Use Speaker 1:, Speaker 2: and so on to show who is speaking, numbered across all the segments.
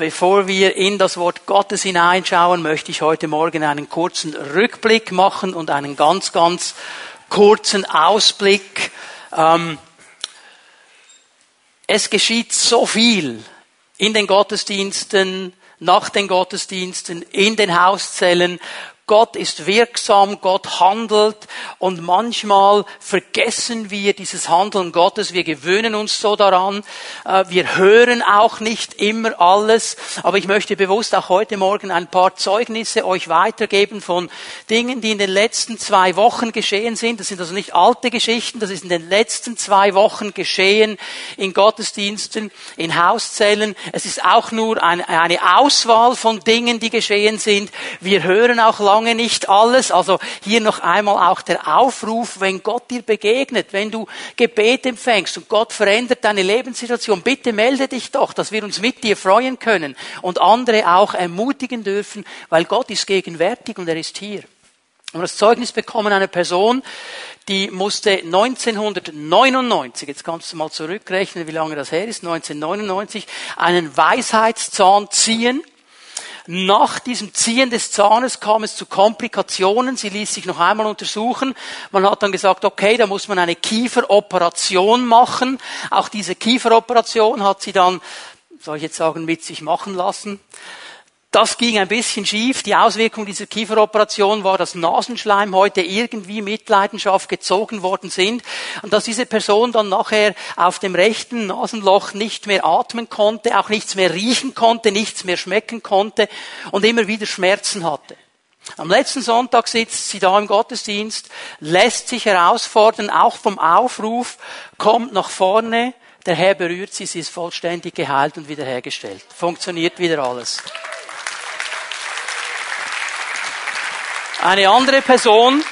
Speaker 1: Bevor wir in das Wort Gottes hineinschauen, möchte ich heute Morgen einen kurzen Rückblick machen und einen ganz, ganz kurzen Ausblick. Ähm, es geschieht so viel in den Gottesdiensten, nach den Gottesdiensten, in den Hauszellen, Gott ist wirksam, Gott handelt und manchmal vergessen wir dieses Handeln Gottes, wir gewöhnen uns so daran, äh, wir hören auch nicht immer alles, aber ich möchte bewusst auch heute Morgen ein paar Zeugnisse euch weitergeben von Dingen, die in den letzten zwei Wochen geschehen sind. Das sind also nicht alte Geschichten, das ist in den letzten zwei Wochen geschehen in Gottesdiensten, in Hauszellen. Es ist auch nur eine Auswahl von Dingen, die geschehen sind. Wir hören auch lange lange nicht alles. Also hier noch einmal auch der Aufruf, wenn Gott dir begegnet, wenn du Gebet empfängst und Gott verändert deine Lebenssituation, bitte melde dich doch, dass wir uns mit dir freuen können und andere auch ermutigen dürfen, weil Gott ist gegenwärtig und er ist hier. Und das Zeugnis bekommen einer Person, die musste 1999, jetzt kannst du mal zurückrechnen, wie lange das her ist, 1999, einen Weisheitszahn ziehen nach diesem Ziehen des Zahnes kam es zu Komplikationen. Sie ließ sich noch einmal untersuchen. Man hat dann gesagt, okay, da muss man eine Kieferoperation machen. Auch diese Kieferoperation hat sie dann, soll ich jetzt sagen, mit sich machen lassen. Das ging ein bisschen schief. Die Auswirkung dieser Kieferoperation war, dass Nasenschleim heute irgendwie Mitleidenschaft gezogen worden sind und dass diese Person dann nachher auf dem rechten Nasenloch nicht mehr atmen konnte, auch nichts mehr riechen konnte, nichts mehr schmecken konnte und immer wieder Schmerzen hatte. Am letzten Sonntag sitzt sie da im Gottesdienst, lässt sich herausfordern, auch vom Aufruf, kommt nach vorne, der Herr berührt sie, sie ist vollständig geheilt und wiederhergestellt. Funktioniert wieder alles. Eine andere Person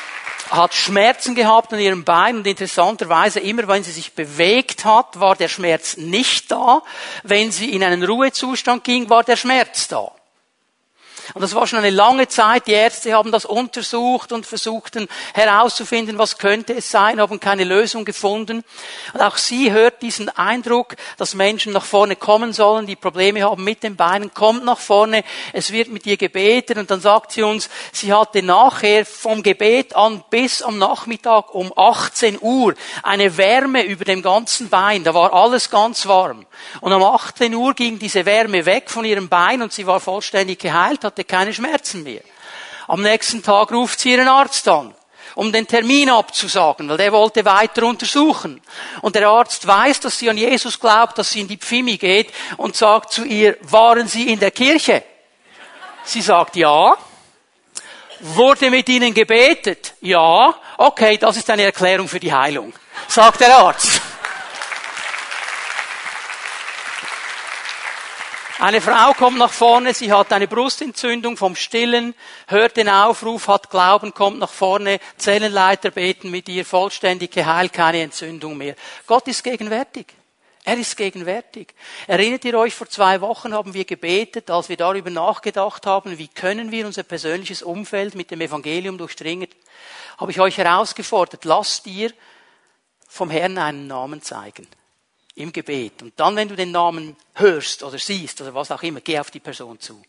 Speaker 1: hat Schmerzen gehabt an ihrem Bein und interessanterweise immer, wenn sie sich bewegt hat, war der Schmerz nicht da. Wenn sie in einen Ruhezustand ging, war der Schmerz da. Und das war schon eine lange Zeit. Die Ärzte haben das untersucht und versuchten herauszufinden, was könnte es sein, haben keine Lösung gefunden. Und auch sie hört diesen Eindruck, dass Menschen nach vorne kommen sollen, die Probleme haben mit den Beinen, kommt nach vorne, es wird mit ihr gebetet und dann sagt sie uns, sie hatte nachher vom Gebet an bis am Nachmittag um 18 Uhr eine Wärme über dem ganzen Bein. Da war alles ganz warm. Und um 18 Uhr ging diese Wärme weg von ihrem Bein und sie war vollständig geheilt, hat hatte keine Schmerzen mehr. Am nächsten Tag ruft sie ihren Arzt an, um den Termin abzusagen, weil der wollte weiter untersuchen. Und der Arzt weiß, dass sie an Jesus glaubt, dass sie in die Pfimi geht und sagt zu ihr, waren Sie in der Kirche? Sie sagt ja. Wurde mit Ihnen gebetet? Ja. Okay, das ist eine Erklärung für die Heilung, sagt der Arzt. Eine Frau kommt nach vorne, sie hat eine Brustentzündung vom Stillen, hört den Aufruf, hat Glauben, kommt nach vorne, Zellenleiter beten mit ihr, vollständig geheilt, keine Entzündung mehr. Gott ist gegenwärtig. Er ist gegenwärtig. Erinnert ihr euch, vor zwei Wochen haben wir gebetet, als wir darüber nachgedacht haben, wie können wir unser persönliches Umfeld mit dem Evangelium durchdringen, habe ich euch herausgefordert, lasst ihr vom Herrn einen Namen zeigen im Gebet. Und dann, wenn du den Namen hörst oder siehst oder was auch immer, geh auf die Person zu.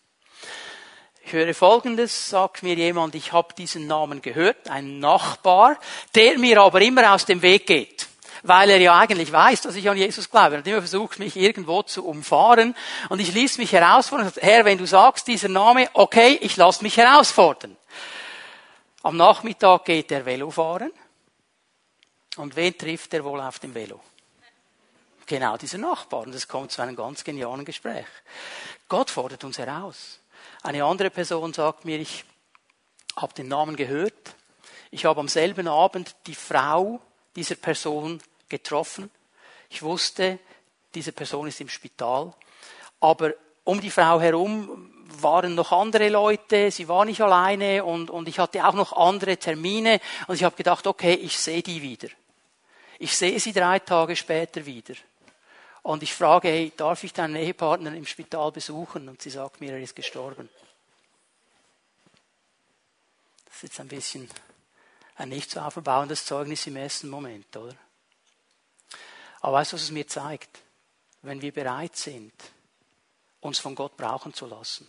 Speaker 1: Ich höre Folgendes, sagt mir jemand, ich habe diesen Namen gehört, ein Nachbar, der mir aber immer aus dem Weg geht, weil er ja eigentlich weiß, dass ich an Jesus glaube. Er hat immer versucht, mich irgendwo zu umfahren und ich ließ mich herausfordern, Herr, wenn du sagst, dieser Name, okay, ich lasse mich herausfordern. Am Nachmittag geht er Velo fahren und wen trifft er wohl auf dem Velo? Genau diese Nachbarn. Und es kommt zu einem ganz genialen Gespräch. Gott fordert uns heraus. Eine andere Person sagt mir, ich habe den Namen gehört. Ich habe am selben Abend die Frau dieser Person getroffen. Ich wusste, diese Person ist im Spital. Aber um die Frau herum waren noch andere Leute, sie war nicht alleine und, und ich hatte auch noch andere Termine und ich habe gedacht, okay, ich sehe die wieder. Ich sehe sie drei Tage später wieder. Und ich frage, hey, darf ich deinen Ehepartner im Spital besuchen? Und sie sagt mir, er ist gestorben. Das ist jetzt ein bisschen ein nicht so aufbauendes Zeugnis im ersten Moment, oder? Aber weißt du, was es mir zeigt? Wenn wir bereit sind, uns von Gott brauchen zu lassen.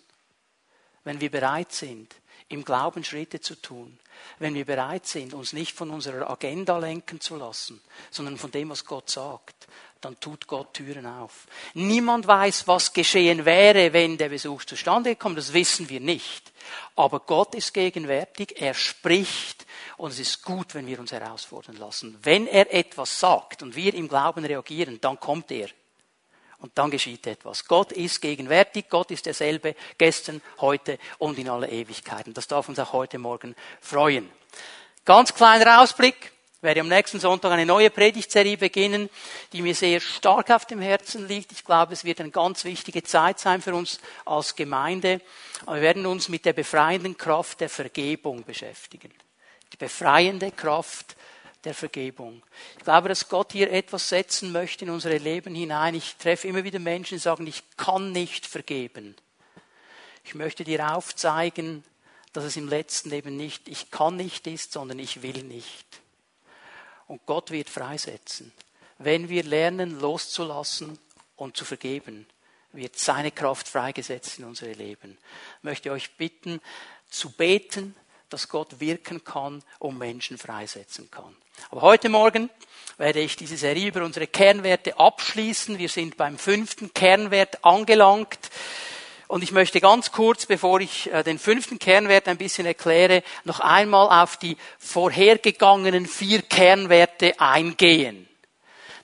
Speaker 1: Wenn wir bereit sind, im Glauben Schritte zu tun, wenn wir bereit sind, uns nicht von unserer Agenda lenken zu lassen, sondern von dem, was Gott sagt, dann tut Gott Türen auf. Niemand weiß, was geschehen wäre, wenn der Besuch zustande kommt. Das wissen wir nicht. Aber Gott ist gegenwärtig, er spricht und es ist gut, wenn wir uns herausfordern lassen. Wenn er etwas sagt und wir im Glauben reagieren, dann kommt er. Und dann geschieht etwas. Gott ist gegenwärtig, Gott ist derselbe gestern, heute und in aller Ewigkeiten. Das darf uns auch heute Morgen freuen. Ganz kleiner Ausblick. Ich werde am nächsten Sonntag eine neue Predigtserie beginnen, die mir sehr stark auf dem Herzen liegt. Ich glaube, es wird eine ganz wichtige Zeit sein für uns als Gemeinde. Wir werden uns mit der befreienden Kraft der Vergebung beschäftigen. Die befreiende Kraft der Vergebung. Ich glaube, dass Gott hier etwas setzen möchte in unsere Leben hinein. Ich treffe immer wieder Menschen, die sagen, ich kann nicht vergeben. Ich möchte dir aufzeigen, dass es im letzten Leben nicht ich kann nicht ist, sondern ich will nicht. Und Gott wird freisetzen. Wenn wir lernen, loszulassen und zu vergeben, wird seine Kraft freigesetzt in unsere Leben. Ich möchte euch bitten, zu beten, dass Gott wirken kann und Menschen freisetzen kann. Aber heute Morgen werde ich diese Serie über unsere Kernwerte abschließen. Wir sind beim fünften Kernwert angelangt. Und ich möchte ganz kurz, bevor ich äh, den fünften Kernwert ein bisschen erkläre, noch einmal auf die vorhergegangenen vier Kernwerte eingehen.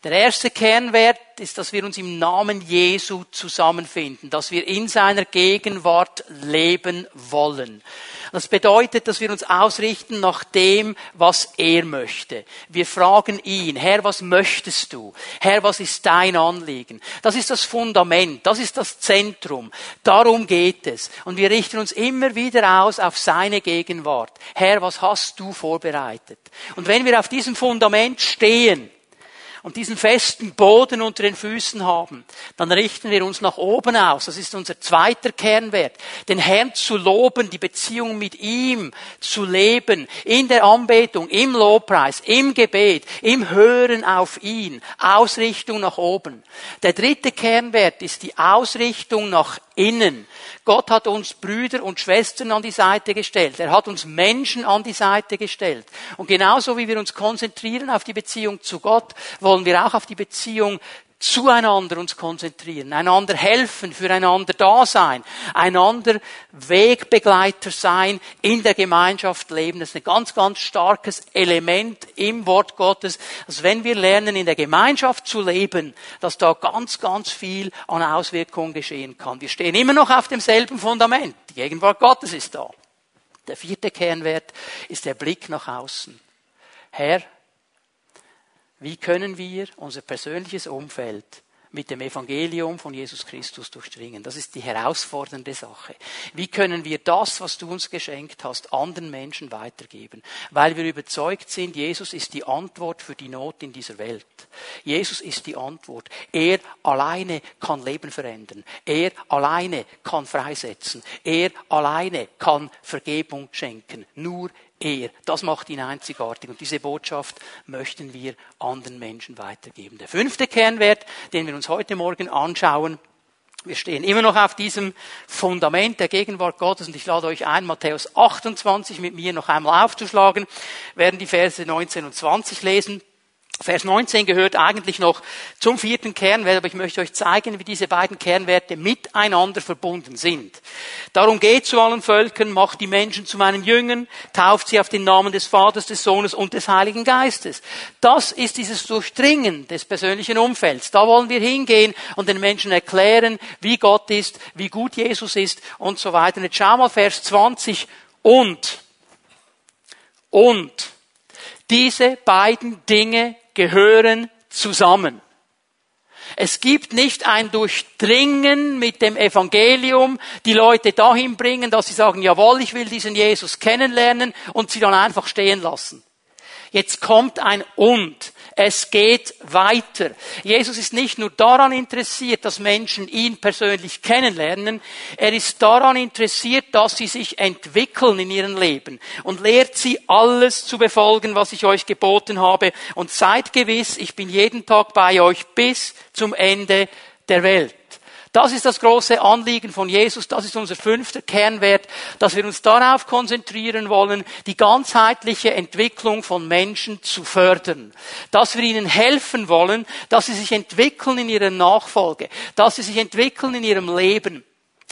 Speaker 1: Der erste Kernwert ist, dass wir uns im Namen Jesu zusammenfinden, dass wir in seiner Gegenwart leben wollen. Das bedeutet, dass wir uns ausrichten nach dem, was er möchte. Wir fragen ihn, Herr, was möchtest du? Herr, was ist dein Anliegen? Das ist das Fundament, das ist das Zentrum. Darum geht es. Und wir richten uns immer wieder aus auf seine Gegenwart. Herr, was hast du vorbereitet? Und wenn wir auf diesem Fundament stehen, und diesen festen Boden unter den Füßen haben, dann richten wir uns nach oben aus. Das ist unser zweiter Kernwert. Den Herrn zu loben, die Beziehung mit ihm zu leben, in der Anbetung, im Lobpreis, im Gebet, im Hören auf ihn. Ausrichtung nach oben. Der dritte Kernwert ist die Ausrichtung nach innen. Gott hat uns Brüder und Schwestern an die Seite gestellt. Er hat uns Menschen an die Seite gestellt. Und genauso wie wir uns konzentrieren auf die Beziehung zu Gott, wollen wir auch auf die Beziehung zueinander uns konzentrieren, einander helfen, füreinander da sein, einander Wegbegleiter sein, in der Gemeinschaft leben. Das ist ein ganz, ganz starkes Element im Wort Gottes, dass wenn wir lernen, in der Gemeinschaft zu leben, dass da ganz, ganz viel an Auswirkungen geschehen kann. Wir stehen immer noch auf demselben Fundament. Die Gegenwart Gottes ist da. Der vierte Kernwert ist der Blick nach außen. Herr, wie können wir unser persönliches Umfeld mit dem Evangelium von Jesus Christus durchdringen. Das ist die herausfordernde Sache. Wie können wir das, was du uns geschenkt hast, anderen Menschen weitergeben? Weil wir überzeugt sind, Jesus ist die Antwort für die Not in dieser Welt. Jesus ist die Antwort. Er alleine kann Leben verändern. Er alleine kann freisetzen. Er alleine kann Vergebung schenken. Nur er. Das macht ihn einzigartig und diese Botschaft möchten wir anderen Menschen weitergeben. Der fünfte Kernwert, den wir uns heute Morgen anschauen, wir stehen immer noch auf diesem Fundament der Gegenwart Gottes und ich lade euch ein, Matthäus 28 mit mir noch einmal aufzuschlagen, werden die Verse 19 und 20 lesen. Vers 19 gehört eigentlich noch zum vierten Kernwert, aber ich möchte euch zeigen, wie diese beiden Kernwerte miteinander verbunden sind. Darum geht zu allen Völkern, macht die Menschen zu meinen Jüngern, tauft sie auf den Namen des Vaters, des Sohnes und des Heiligen Geistes. Das ist dieses Durchdringen des persönlichen Umfelds. Da wollen wir hingehen und den Menschen erklären, wie Gott ist, wie gut Jesus ist und so weiter. Jetzt schau mal Vers 20 und, und, diese beiden Dinge gehören zusammen. Es gibt nicht ein Durchdringen mit dem Evangelium, die Leute dahin bringen, dass sie sagen, jawohl, ich will diesen Jesus kennenlernen und sie dann einfach stehen lassen. Jetzt kommt ein Und. Es geht weiter. Jesus ist nicht nur daran interessiert, dass Menschen ihn persönlich kennenlernen, er ist daran interessiert, dass sie sich entwickeln in ihrem Leben und lehrt sie alles zu befolgen, was ich euch geboten habe und seid gewiss, ich bin jeden Tag bei euch bis zum Ende der Welt. Das ist das große Anliegen von Jesus, das ist unser fünfter Kernwert, dass wir uns darauf konzentrieren wollen, die ganzheitliche Entwicklung von Menschen zu fördern. Dass wir ihnen helfen wollen, dass sie sich entwickeln in ihrer Nachfolge, dass sie sich entwickeln in ihrem Leben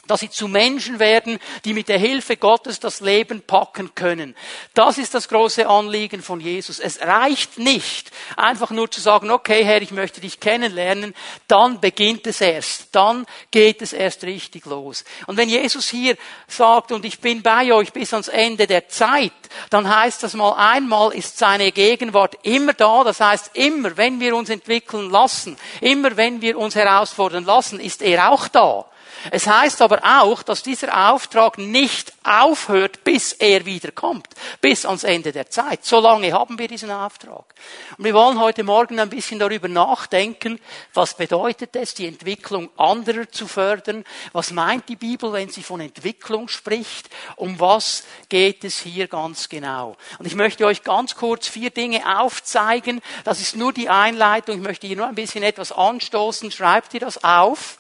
Speaker 1: dass sie zu Menschen werden, die mit der Hilfe Gottes das Leben packen können. Das ist das große Anliegen von Jesus. Es reicht nicht, einfach nur zu sagen, okay Herr, ich möchte dich kennenlernen, dann beginnt es erst, dann geht es erst richtig los. Und wenn Jesus hier sagt, und ich bin bei euch bis ans Ende der Zeit, dann heißt das mal einmal ist seine Gegenwart immer da, das heißt immer, wenn wir uns entwickeln lassen, immer wenn wir uns herausfordern lassen, ist er auch da. Es heißt aber auch, dass dieser Auftrag nicht aufhört, bis er wiederkommt, bis ans Ende der Zeit. So lange haben wir diesen Auftrag. Und wir wollen heute Morgen ein bisschen darüber nachdenken, was bedeutet es, die Entwicklung anderer zu fördern? Was meint die Bibel, wenn sie von Entwicklung spricht? Um was geht es hier ganz genau? Und ich möchte euch ganz kurz vier Dinge aufzeigen. Das ist nur die Einleitung. Ich möchte hier nur ein bisschen etwas anstoßen. Schreibt ihr das auf?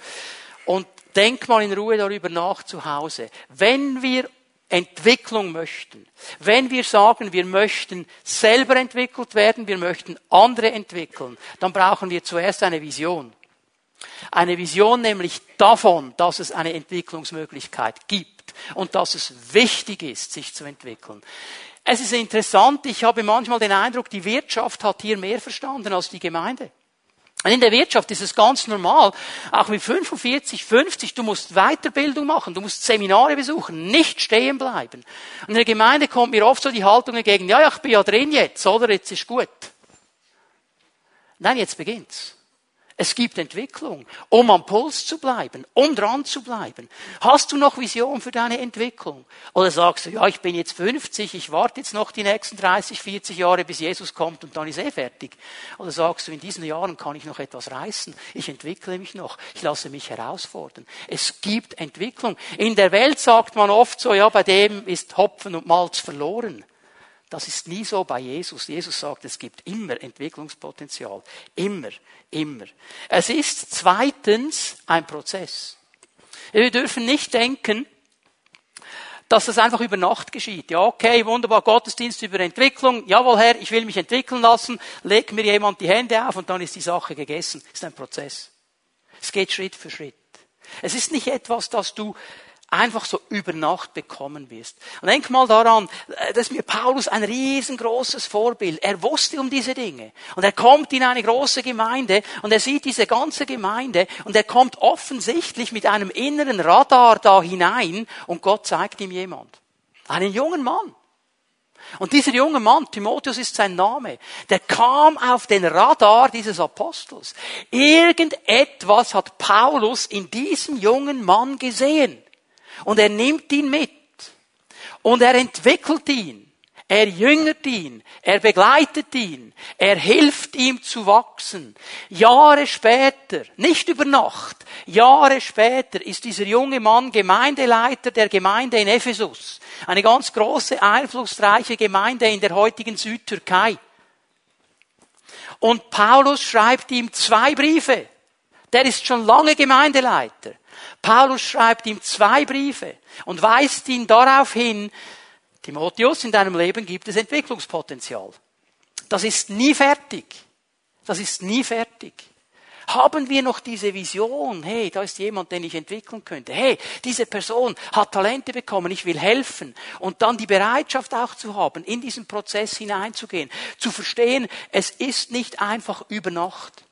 Speaker 1: Und Denk mal in Ruhe darüber nach zu Hause. Wenn wir Entwicklung möchten, wenn wir sagen, wir möchten selber entwickelt werden, wir möchten andere entwickeln, dann brauchen wir zuerst eine Vision. Eine Vision nämlich davon, dass es eine Entwicklungsmöglichkeit gibt und dass es wichtig ist, sich zu entwickeln. Es ist interessant, ich habe manchmal den Eindruck, die Wirtschaft hat hier mehr verstanden als die Gemeinde. Und in der Wirtschaft ist es ganz normal, auch mit 45, 50, du musst Weiterbildung machen, du musst Seminare besuchen, nicht stehen bleiben. Und in der Gemeinde kommt mir oft so die Haltung entgegen, ja, ja, ich bin ja drin jetzt, oder? Jetzt ist gut. Nein, jetzt beginnt's. Es gibt Entwicklung, um am Puls zu bleiben, um dran zu bleiben. Hast du noch Vision für deine Entwicklung? Oder sagst du, ja, ich bin jetzt 50, ich warte jetzt noch die nächsten 30, 40 Jahre, bis Jesus kommt und dann ist eh fertig. Oder sagst du, in diesen Jahren kann ich noch etwas reißen, ich entwickle mich noch, ich lasse mich herausfordern. Es gibt Entwicklung. In der Welt sagt man oft so, ja, bei dem ist Hopfen und Malz verloren. Das ist nie so bei Jesus. Jesus sagt, es gibt immer Entwicklungspotenzial. Immer, immer. Es ist zweitens ein Prozess. Wir dürfen nicht denken, dass das einfach über Nacht geschieht. Ja, okay, wunderbar, Gottesdienst über Entwicklung. Jawohl, Herr, ich will mich entwickeln lassen. Leg mir jemand die Hände auf und dann ist die Sache gegessen. Es ist ein Prozess. Es geht Schritt für Schritt. Es ist nicht etwas, das du einfach so über Nacht bekommen wirst. Und denk mal daran, äh, dass mir Paulus ein riesengroßes Vorbild. Er wusste um diese Dinge. Und er kommt in eine große Gemeinde und er sieht diese ganze Gemeinde und er kommt offensichtlich mit einem inneren Radar da hinein und Gott zeigt ihm jemand. Einen jungen Mann. Und dieser junge Mann, Timotheus ist sein Name, der kam auf den Radar dieses Apostels. Irgendetwas hat Paulus in diesem jungen Mann gesehen. Und er nimmt ihn mit. Und er entwickelt ihn. Er jüngert ihn, er begleitet ihn, er hilft ihm zu wachsen. Jahre später, nicht über Nacht, Jahre später ist dieser junge Mann Gemeindeleiter der Gemeinde in Ephesus. Eine ganz große, einflussreiche Gemeinde in der heutigen Südtürkei. Und Paulus schreibt ihm zwei Briefe. Der ist schon lange Gemeindeleiter. Paulus schreibt ihm zwei Briefe und weist ihn darauf hin, Timotheus, in deinem Leben gibt es Entwicklungspotenzial. Das ist nie fertig. Das ist nie fertig. Haben wir noch diese Vision, hey, da ist jemand, den ich entwickeln könnte. Hey, diese Person hat Talente bekommen, ich will helfen. Und dann die Bereitschaft auch zu haben, in diesen Prozess hineinzugehen, zu verstehen, es ist nicht einfach über Nacht.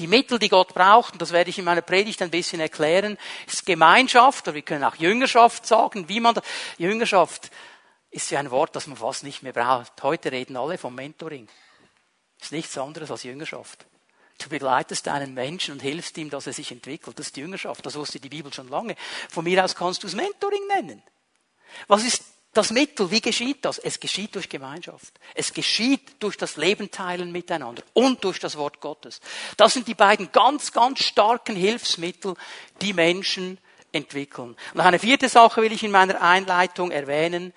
Speaker 1: Die Mittel, die Gott braucht, und das werde ich in meiner Predigt ein bisschen erklären, ist Gemeinschaft, oder wir können auch Jüngerschaft sagen, wie man, das, Jüngerschaft ist ja ein Wort, das man fast nicht mehr braucht. Heute reden alle vom Mentoring. Ist nichts anderes als Jüngerschaft. Du begleitest einen Menschen und hilfst ihm, dass er sich entwickelt. Das ist die Jüngerschaft. Das wusste die Bibel schon lange. Von mir aus kannst du es Mentoring nennen. Was ist das Mittel, wie geschieht das? Es geschieht durch Gemeinschaft. Es geschieht durch das Leben teilen miteinander und durch das Wort Gottes. Das sind die beiden ganz, ganz starken Hilfsmittel, die Menschen entwickeln. Und eine vierte Sache will ich in meiner Einleitung erwähnen.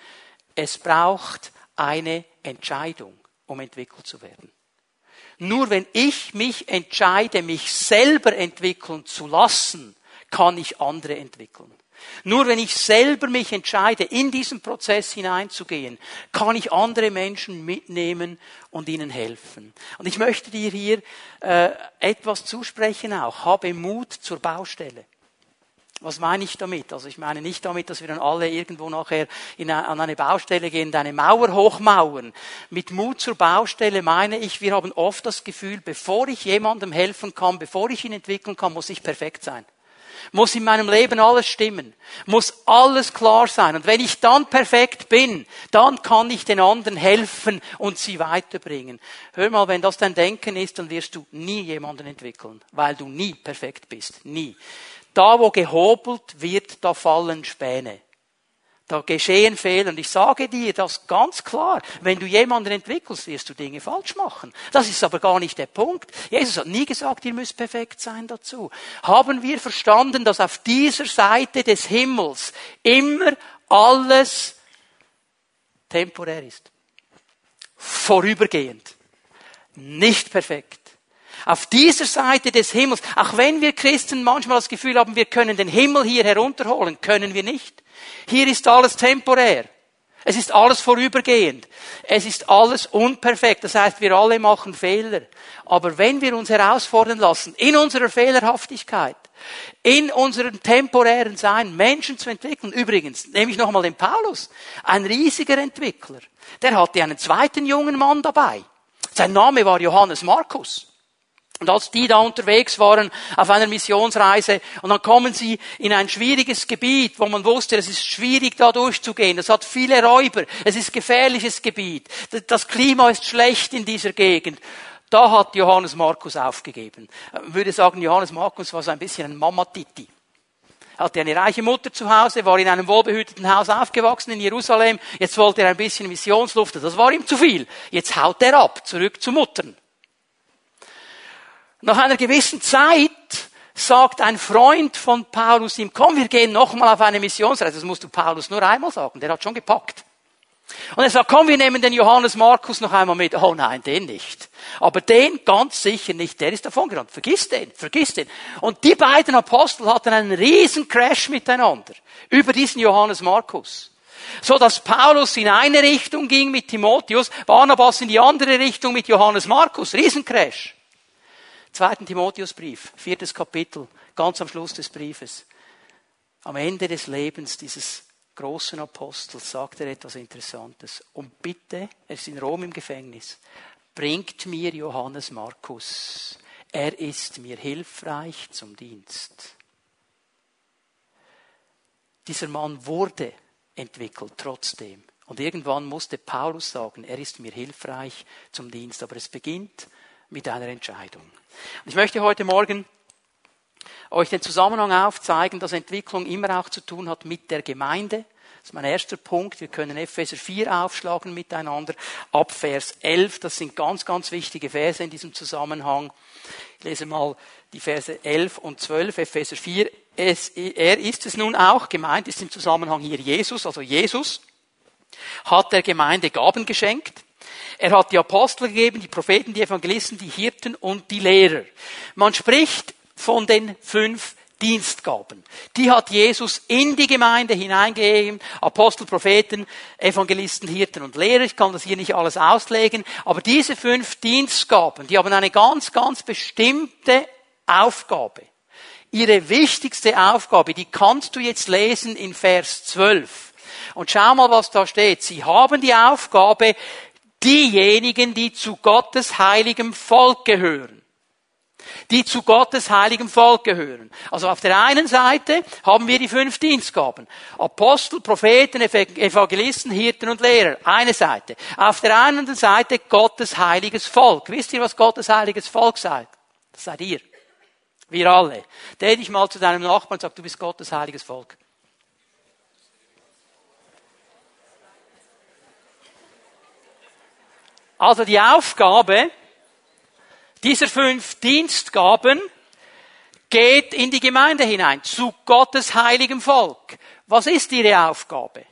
Speaker 1: Es braucht eine Entscheidung, um entwickelt zu werden. Nur wenn ich mich entscheide, mich selber entwickeln zu lassen, kann ich andere entwickeln. Nur wenn ich selber mich entscheide, in diesen Prozess hineinzugehen, kann ich andere Menschen mitnehmen und ihnen helfen. Und ich möchte dir hier äh, etwas zusprechen auch. Habe Mut zur Baustelle. Was meine ich damit? Also ich meine nicht damit, dass wir dann alle irgendwo nachher in eine, an eine Baustelle gehen eine Mauer hochmauern. Mit Mut zur Baustelle meine ich, wir haben oft das Gefühl, bevor ich jemandem helfen kann, bevor ich ihn entwickeln kann, muss ich perfekt sein muss in meinem Leben alles stimmen, muss alles klar sein. Und wenn ich dann perfekt bin, dann kann ich den anderen helfen und sie weiterbringen. Hör mal, wenn das dein Denken ist, dann wirst du nie jemanden entwickeln, weil du nie perfekt bist. Nie. Da, wo gehobelt wird, da fallen Späne. Da geschehen Fehler. Und ich sage dir das ganz klar. Wenn du jemanden entwickelst, wirst du Dinge falsch machen. Das ist aber gar nicht der Punkt. Jesus hat nie gesagt, ihr müsst perfekt sein dazu. Haben wir verstanden, dass auf dieser Seite des Himmels immer alles temporär ist. Vorübergehend. Nicht perfekt. Auf dieser Seite des Himmels, auch wenn wir Christen manchmal das Gefühl haben, wir können den Himmel hier herunterholen, können wir nicht. Hier ist alles temporär. Es ist alles vorübergehend. Es ist alles unperfekt. Das heißt, wir alle machen Fehler. Aber wenn wir uns herausfordern lassen, in unserer Fehlerhaftigkeit, in unserem temporären Sein Menschen zu entwickeln, übrigens, nehme ich nochmal den Paulus, ein riesiger Entwickler, der hatte einen zweiten jungen Mann dabei. Sein Name war Johannes Markus. Und als die da unterwegs waren auf einer Missionsreise und dann kommen sie in ein schwieriges Gebiet, wo man wusste, es ist schwierig da durchzugehen. Es hat viele Räuber. Es ist gefährliches Gebiet. Das Klima ist schlecht in dieser Gegend. Da hat Johannes Markus aufgegeben. Ich würde sagen, Johannes Markus war so ein bisschen ein Mamatiti. Hatte eine reiche Mutter zu Hause, war in einem wohlbehüteten Haus aufgewachsen in Jerusalem. Jetzt wollte er ein bisschen Missionsluft. Das war ihm zu viel. Jetzt haut er ab, zurück zu Muttern. Nach einer gewissen Zeit sagt ein Freund von Paulus ihm, komm, wir gehen nochmal auf eine Missionsreise. Das musst du Paulus nur einmal sagen, der hat schon gepackt. Und er sagt, komm, wir nehmen den Johannes Markus noch einmal mit. Oh nein, den nicht. Aber den ganz sicher nicht, der ist davon gerannt. Vergiss den, vergiss den. Und die beiden Apostel hatten einen riesen Crash miteinander über diesen Johannes Markus. So dass Paulus in eine Richtung ging mit Timotheus, Barnabas in die andere Richtung mit Johannes Markus. Riesencrash. Zweiten Timotheusbrief, viertes Kapitel, ganz am Schluss des Briefes. Am Ende des Lebens dieses großen Apostels sagt er etwas Interessantes. Und bitte, er ist in Rom im Gefängnis, bringt mir Johannes Markus. Er ist mir hilfreich zum Dienst. Dieser Mann wurde entwickelt trotzdem. Und irgendwann musste Paulus sagen, er ist mir hilfreich zum Dienst. Aber es beginnt mit einer Entscheidung. Ich möchte heute Morgen euch den Zusammenhang aufzeigen, dass Entwicklung immer auch zu tun hat mit der Gemeinde. Das ist mein erster Punkt. Wir können Epheser 4 aufschlagen miteinander. Ab Vers 11. Das sind ganz, ganz wichtige Verse in diesem Zusammenhang. Ich lese mal die Verse 11 und 12. Epheser 4. Es, er ist es nun auch. Gemeint ist im Zusammenhang hier Jesus. Also Jesus hat der Gemeinde Gaben geschenkt er hat die Apostel gegeben, die Propheten, die Evangelisten, die Hirten und die Lehrer. Man spricht von den fünf Dienstgaben. Die hat Jesus in die Gemeinde hineingegeben. Apostel, Propheten, Evangelisten, Hirten und Lehrer. Ich kann das hier nicht alles auslegen. Aber diese fünf Dienstgaben, die haben eine ganz, ganz bestimmte Aufgabe. Ihre wichtigste Aufgabe, die kannst du jetzt lesen in Vers 12. Und schau mal, was da steht. Sie haben die Aufgabe, diejenigen, die zu Gottes heiligem Volk gehören. Die zu Gottes heiligem Volk gehören. Also auf der einen Seite haben wir die fünf Dienstgaben. Apostel, Propheten, Evangelisten, Hirten und Lehrer. Eine Seite. Auf der anderen Seite Gottes heiliges Volk. Wisst ihr, was Gottes heiliges Volk seid? Das seid ihr. Wir alle. Dreh dich mal zu deinem Nachbarn und sag, du bist Gottes heiliges Volk. Also die Aufgabe dieser fünf Dienstgaben geht in die Gemeinde hinein, zu Gottes heiligem Volk. Was ist ihre Aufgabe?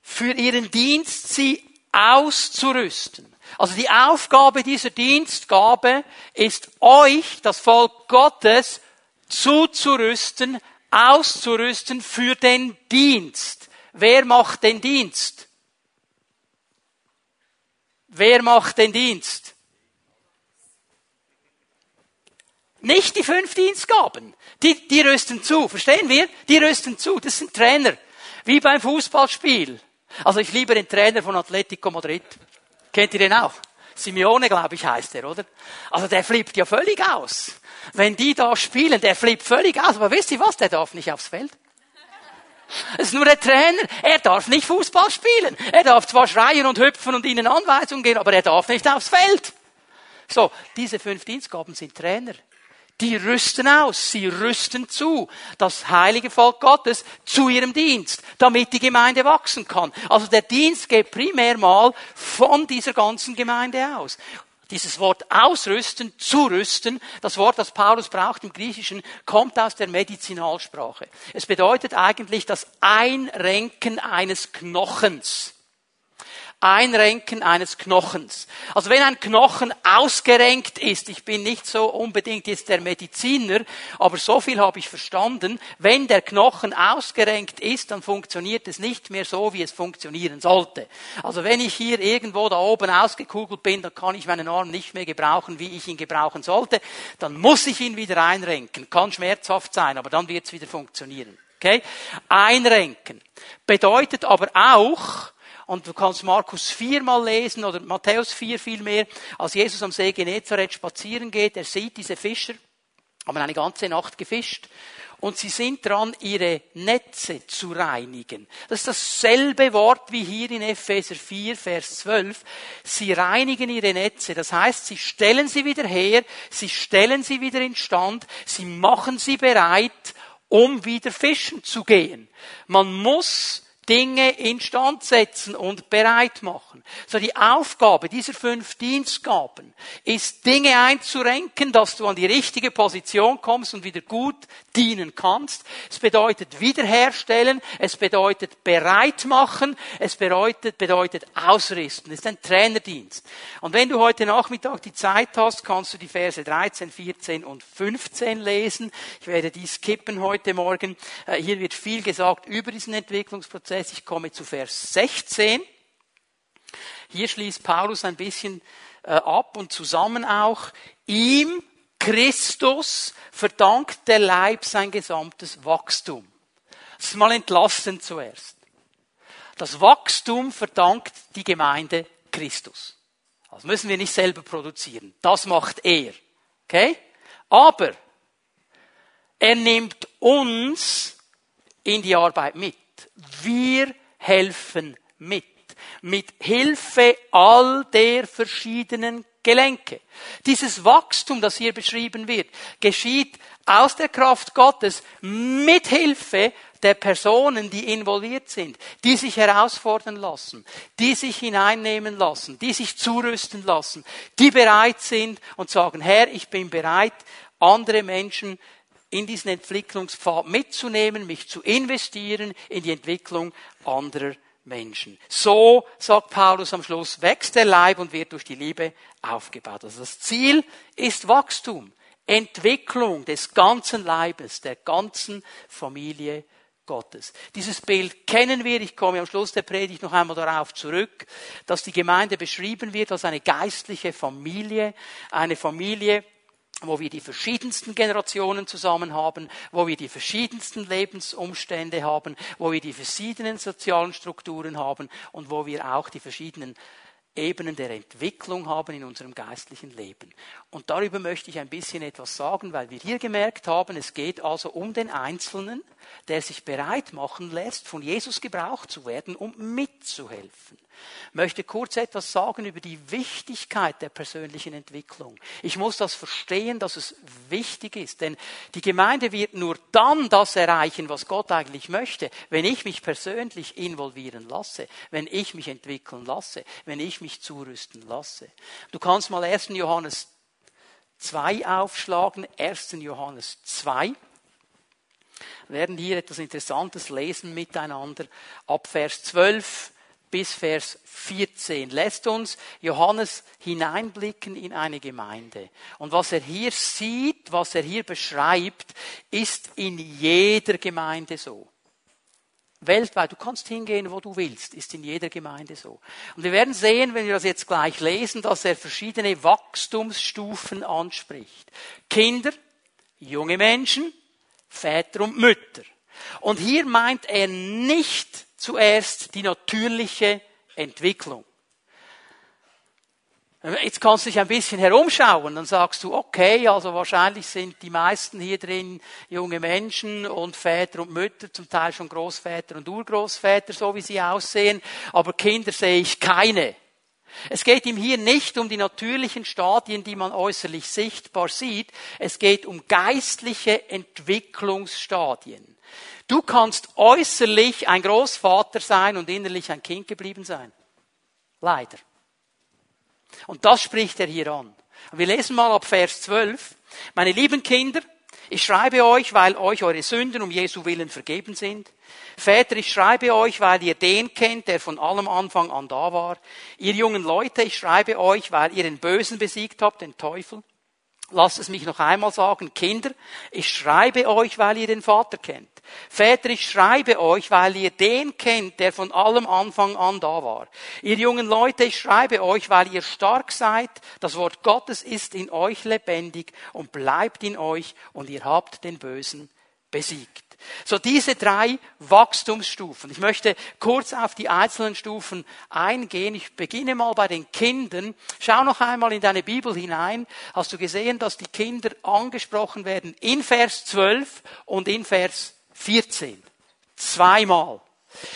Speaker 1: Für ihren Dienst sie auszurüsten. Also die Aufgabe dieser Dienstgabe ist euch, das Volk Gottes, zuzurüsten, auszurüsten für den Dienst. Wer macht den Dienst? Wer macht den Dienst? Nicht die fünf Dienstgaben. Die, die rüsten zu. Verstehen wir? Die rüsten zu. Das sind Trainer. Wie beim Fußballspiel. Also ich liebe den Trainer von Atletico Madrid. Kennt ihr den auch? Simeone, glaube ich, heißt er, oder? Also der flippt ja völlig aus. Wenn die da spielen, der flippt völlig aus. Aber wisst ihr was? Der darf nicht aufs Feld. Es ist nur der Trainer. Er darf nicht Fußball spielen. Er darf zwar schreien und hüpfen und ihnen Anweisungen geben, aber er darf nicht aufs Feld. So, diese fünf Dienstgaben sind Trainer. Die rüsten aus, sie rüsten zu, das heilige Volk Gottes zu ihrem Dienst, damit die Gemeinde wachsen kann. Also der Dienst geht primär mal von dieser ganzen Gemeinde aus. Dieses Wort ausrüsten, zurüsten, das Wort, das Paulus braucht im Griechischen, kommt aus der Medizinalsprache. Es bedeutet eigentlich das Einrenken eines Knochens. Einrenken eines Knochens. Also wenn ein Knochen ausgerenkt ist, ich bin nicht so unbedingt jetzt der Mediziner, aber so viel habe ich verstanden, wenn der Knochen ausgerenkt ist, dann funktioniert es nicht mehr so, wie es funktionieren sollte. Also wenn ich hier irgendwo da oben ausgekugelt bin, dann kann ich meinen Arm nicht mehr gebrauchen, wie ich ihn gebrauchen sollte, dann muss ich ihn wieder einrenken. Kann schmerzhaft sein, aber dann wird es wieder funktionieren. Okay? Einrenken bedeutet aber auch, und du kannst Markus 4 mal lesen oder Matthäus 4 vielmehr, als Jesus am See Genezareth spazieren geht, er sieht diese Fischer, haben eine ganze Nacht gefischt und sie sind dran, ihre Netze zu reinigen. Das ist dasselbe Wort wie hier in Epheser 4, Vers 12. Sie reinigen ihre Netze. Das heißt, sie stellen sie wieder her, sie stellen sie wieder in Stand, sie machen sie bereit, um wieder fischen zu gehen. Man muss Dinge instand setzen und bereit machen. So die Aufgabe dieser fünf Dienstgaben ist, Dinge einzurenken, dass du an die richtige Position kommst und wieder gut dienen kannst. Es bedeutet wiederherstellen, es bedeutet bereit machen, es bedeutet, bedeutet ausrüsten. Es ist ein Trainerdienst. Und wenn du heute Nachmittag die Zeit hast, kannst du die Verse 13, 14 und 15 lesen. Ich werde die skippen heute Morgen. Äh, hier wird viel gesagt über diesen Entwicklungsprozess. Prozess. Ich komme zu Vers 16. Hier schließt Paulus ein bisschen äh, ab und zusammen auch. Ihm, Christus, verdankt der Leib sein gesamtes Wachstum. Das ist mal entlastend zuerst. Das Wachstum verdankt die Gemeinde Christus. Das müssen wir nicht selber produzieren. Das macht er. Okay? Aber er nimmt uns in die Arbeit mit. Wir helfen mit. Mit Hilfe all der verschiedenen Gelenke. Dieses Wachstum, das hier beschrieben wird, geschieht aus der Kraft Gottes mit Hilfe der Personen, die involviert sind, die sich herausfordern lassen, die sich hineinnehmen lassen, die sich zurüsten lassen, die bereit sind und sagen, Herr, ich bin bereit, andere Menschen in diesen Entwicklungspfad mitzunehmen, mich zu investieren in die Entwicklung anderer Menschen. So, sagt Paulus am Schluss, wächst der Leib und wird durch die Liebe aufgebaut. Also das Ziel ist Wachstum, Entwicklung des ganzen Leibes, der ganzen Familie Gottes. Dieses Bild kennen wir. Ich komme am Schluss der Predigt noch einmal darauf zurück, dass die Gemeinde beschrieben wird als eine geistliche Familie, eine Familie, wo wir die verschiedensten Generationen zusammen haben, wo wir die verschiedensten Lebensumstände haben, wo wir die verschiedenen sozialen Strukturen haben und wo wir auch die verschiedenen Ebenen der Entwicklung haben in unserem geistlichen Leben. Und darüber möchte ich ein bisschen etwas sagen, weil wir hier gemerkt haben, es geht also um den Einzelnen, der sich bereit machen lässt, von Jesus gebraucht zu werden, um mitzuhelfen. Ich möchte kurz etwas sagen über die Wichtigkeit der persönlichen Entwicklung. Ich muss das verstehen, dass es wichtig ist, denn die Gemeinde wird nur dann das erreichen, was Gott eigentlich möchte, wenn ich mich persönlich involvieren lasse, wenn ich mich entwickeln lasse, wenn ich mich zurüsten lasse. Du kannst mal 1. Johannes 2 aufschlagen, 1. Johannes 2 Wir werden hier etwas Interessantes lesen miteinander. Ab Vers 12 bis Vers 14 lässt uns Johannes hineinblicken in eine Gemeinde. Und was er hier sieht, was er hier beschreibt, ist in jeder Gemeinde so. Weltweit, du kannst hingehen, wo du willst, ist in jeder Gemeinde so. Und wir werden sehen, wenn wir das jetzt gleich lesen, dass er verschiedene Wachstumsstufen anspricht. Kinder, junge Menschen, Väter und Mütter. Und hier meint er nicht zuerst die natürliche Entwicklung. Jetzt kannst du dich ein bisschen herumschauen, dann sagst du, okay, also wahrscheinlich sind die meisten hier drin junge Menschen und Väter und Mütter, zum Teil schon Großväter und Urgroßväter, so wie sie aussehen, aber Kinder sehe ich keine. Es geht ihm hier nicht um die natürlichen Stadien, die man äußerlich sichtbar sieht, es geht um geistliche Entwicklungsstadien. Du kannst äußerlich ein Großvater sein und innerlich ein Kind geblieben sein. Leider. Und das spricht er hier an. wir lesen mal ab Vers 12. Meine lieben Kinder, ich schreibe euch, weil euch eure Sünden um Jesu Willen vergeben sind. Väter, ich schreibe euch, weil ihr den kennt, der von allem Anfang an da war. Ihr jungen Leute, ich schreibe euch, weil ihr den Bösen besiegt habt, den Teufel. Lasst es mich noch einmal sagen, Kinder, ich schreibe euch, weil ihr den Vater kennt. Väter, ich schreibe euch, weil ihr den kennt, der von allem Anfang an da war. Ihr jungen Leute, ich schreibe euch, weil ihr stark seid. Das Wort Gottes ist in euch lebendig und bleibt in euch und ihr habt den Bösen besiegt. So diese drei Wachstumsstufen. Ich möchte kurz auf die einzelnen Stufen eingehen. Ich beginne mal bei den Kindern. Schau noch einmal in deine Bibel hinein. Hast du gesehen, dass die Kinder angesprochen werden in Vers 12 und in Vers 14. Zweimal.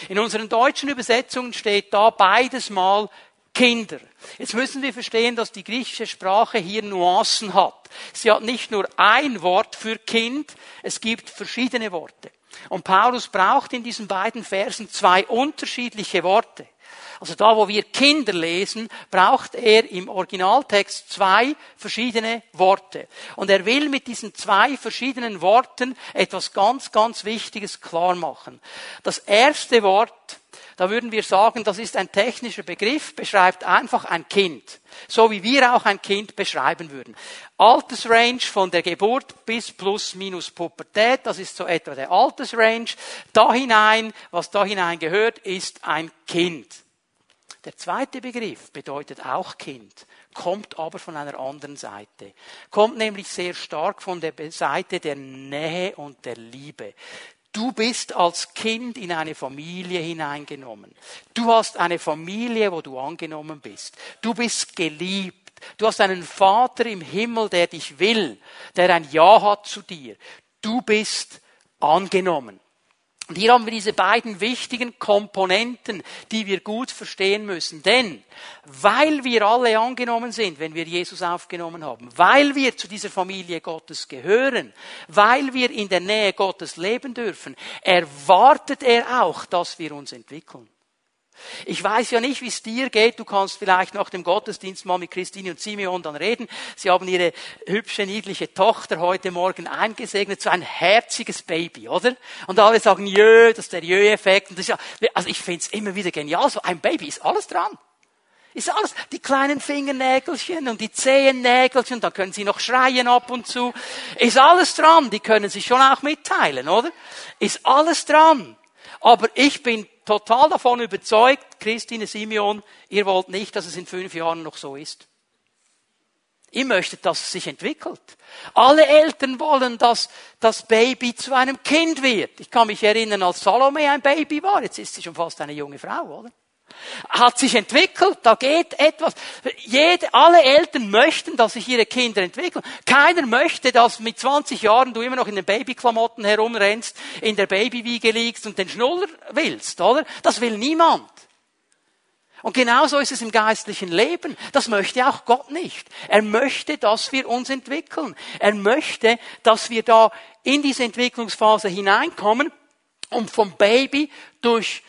Speaker 1: In unseren deutschen Übersetzungen steht da beides mal Kinder. Jetzt müssen wir verstehen, dass die griechische Sprache hier Nuancen hat. Sie hat nicht nur ein Wort für Kind, es gibt verschiedene Worte. Und Paulus braucht in diesen beiden Versen zwei unterschiedliche Worte. Also da, wo wir Kinder lesen, braucht er im Originaltext zwei verschiedene Worte. Und er will mit diesen zwei verschiedenen Worten etwas ganz, ganz Wichtiges klar machen. Das erste Wort, da würden wir sagen, das ist ein technischer Begriff, beschreibt einfach ein Kind. So wie wir auch ein Kind beschreiben würden. Altersrange von der Geburt bis plus minus Pubertät, das ist so etwa der Altersrange. Da hinein, was da hinein gehört, ist ein Kind. Der zweite Begriff bedeutet auch Kind, kommt aber von einer anderen Seite. Kommt nämlich sehr stark von der Seite der Nähe und der Liebe. Du bist als Kind in eine Familie hineingenommen. Du hast eine Familie, wo du angenommen bist. Du bist geliebt. Du hast einen Vater im Himmel, der dich will, der ein Ja hat zu dir. Du bist angenommen. Und hier haben wir diese beiden wichtigen Komponenten, die wir gut verstehen müssen. Denn weil wir alle angenommen sind, wenn wir Jesus aufgenommen haben, weil wir zu dieser Familie Gottes gehören, weil wir in der Nähe Gottes leben dürfen, erwartet er auch, dass wir uns entwickeln. Ich weiß ja nicht, wie es dir geht. Du kannst vielleicht nach dem Gottesdienst mal mit Christine und Simeon dann reden. Sie haben ihre hübsche, niedliche Tochter heute Morgen eingesegnet. So ein herziges Baby, oder? Und alle sagen, jö, das ist der Jö-Effekt. Ja, also ich finde es immer wieder genial. So ein Baby ist alles dran. Ist alles, die kleinen Fingernägelchen und die Zehennägelchen, dann können sie noch schreien ab und zu. Ist alles dran. Die können sich schon auch mitteilen, oder? Ist alles dran. Aber ich bin total davon überzeugt, Christine Simeon, ihr wollt nicht, dass es in fünf Jahren noch so ist. Ihr möchtet, dass es sich entwickelt. Alle Eltern wollen, dass das Baby zu einem Kind wird. Ich kann mich erinnern, als Salome ein Baby war, jetzt ist sie schon fast eine junge Frau, oder? Hat sich entwickelt, da geht etwas. Jede, alle Eltern möchten, dass sich ihre Kinder entwickeln. Keiner möchte, dass mit 20 Jahren du immer noch in den Babyklamotten herumrennst, in der Babywiege liegst und den Schnuller willst, oder? Das will niemand. Und genauso ist es im geistlichen Leben. Das möchte auch Gott nicht. Er möchte, dass wir uns entwickeln. Er möchte, dass wir da in diese Entwicklungsphase hineinkommen und vom Baby durch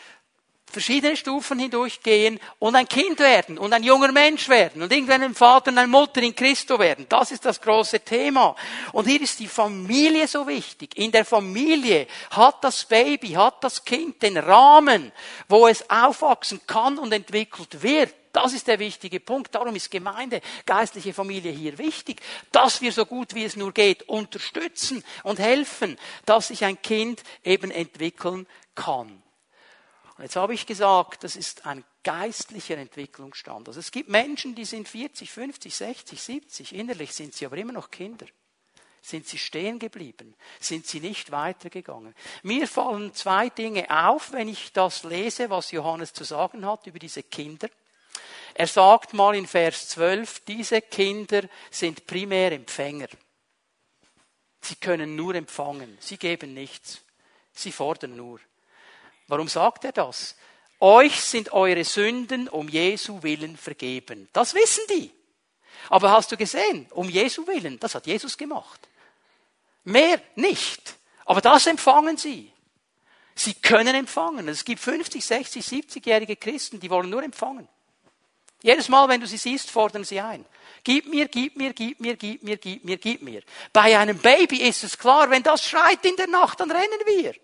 Speaker 1: verschiedene Stufen hindurchgehen und ein Kind werden und ein junger Mensch werden und irgendwann ein Vater und eine Mutter in Christo werden. Das ist das große Thema. Und hier ist die Familie so wichtig. In der Familie hat das Baby, hat das Kind den Rahmen, wo es aufwachsen kann und entwickelt wird. Das ist der wichtige Punkt. Darum ist Gemeinde, geistliche Familie hier wichtig, dass wir so gut wie es nur geht unterstützen und helfen, dass sich ein Kind eben entwickeln kann. Und jetzt habe ich gesagt, das ist ein geistlicher Entwicklungsstand. Also es gibt Menschen, die sind 40, 50, 60, 70, innerlich sind sie aber immer noch Kinder. Sind sie stehen geblieben? Sind sie nicht weitergegangen? Mir fallen zwei Dinge auf, wenn ich das lese, was Johannes zu sagen hat über diese Kinder. Er sagt mal in Vers 12, diese Kinder sind primär Empfänger. Sie können nur empfangen. Sie geben nichts. Sie fordern nur. Warum sagt er das? Euch sind eure Sünden um Jesu Willen vergeben. Das wissen die. Aber hast du gesehen, um Jesu Willen, das hat Jesus gemacht. Mehr nicht. Aber das empfangen sie. Sie können empfangen. Es gibt 50, 60, 70-jährige Christen, die wollen nur empfangen. Jedes Mal, wenn du sie siehst, fordern sie ein. Gib mir, gib mir, gib mir, gib mir, gib mir, gib mir. Bei einem Baby ist es klar, wenn das schreit in der Nacht, dann rennen wir.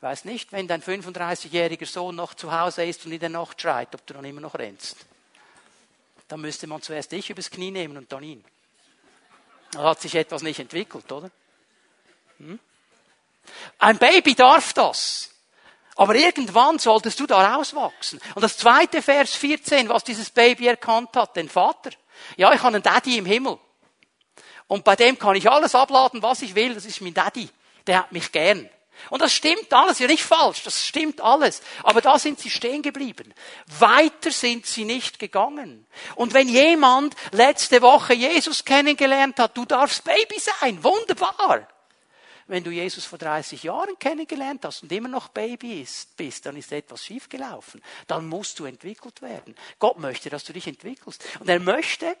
Speaker 1: Ich weiß nicht, wenn dein 35-jähriger Sohn noch zu Hause ist und in der Nacht schreit, ob du dann immer noch rennst. Dann müsste man zuerst dich übers Knie nehmen und dann ihn. Da hat sich etwas nicht entwickelt, oder? Hm? Ein Baby darf das. Aber irgendwann solltest du da rauswachsen. Und das zweite Vers 14, was dieses Baby erkannt hat, den Vater. Ja, ich habe einen Daddy im Himmel. Und bei dem kann ich alles abladen, was ich will. Das ist mein Daddy. Der hat mich gern. Und das stimmt alles, ja nicht falsch, das stimmt alles. Aber da sind sie stehen geblieben. Weiter sind sie nicht gegangen. Und wenn jemand letzte Woche Jesus kennengelernt hat, du darfst Baby sein, wunderbar. Wenn du Jesus vor 30 Jahren kennengelernt hast und immer noch Baby bist, dann ist etwas schiefgelaufen. Dann musst du entwickelt werden. Gott möchte, dass du dich entwickelst. Und er möchte,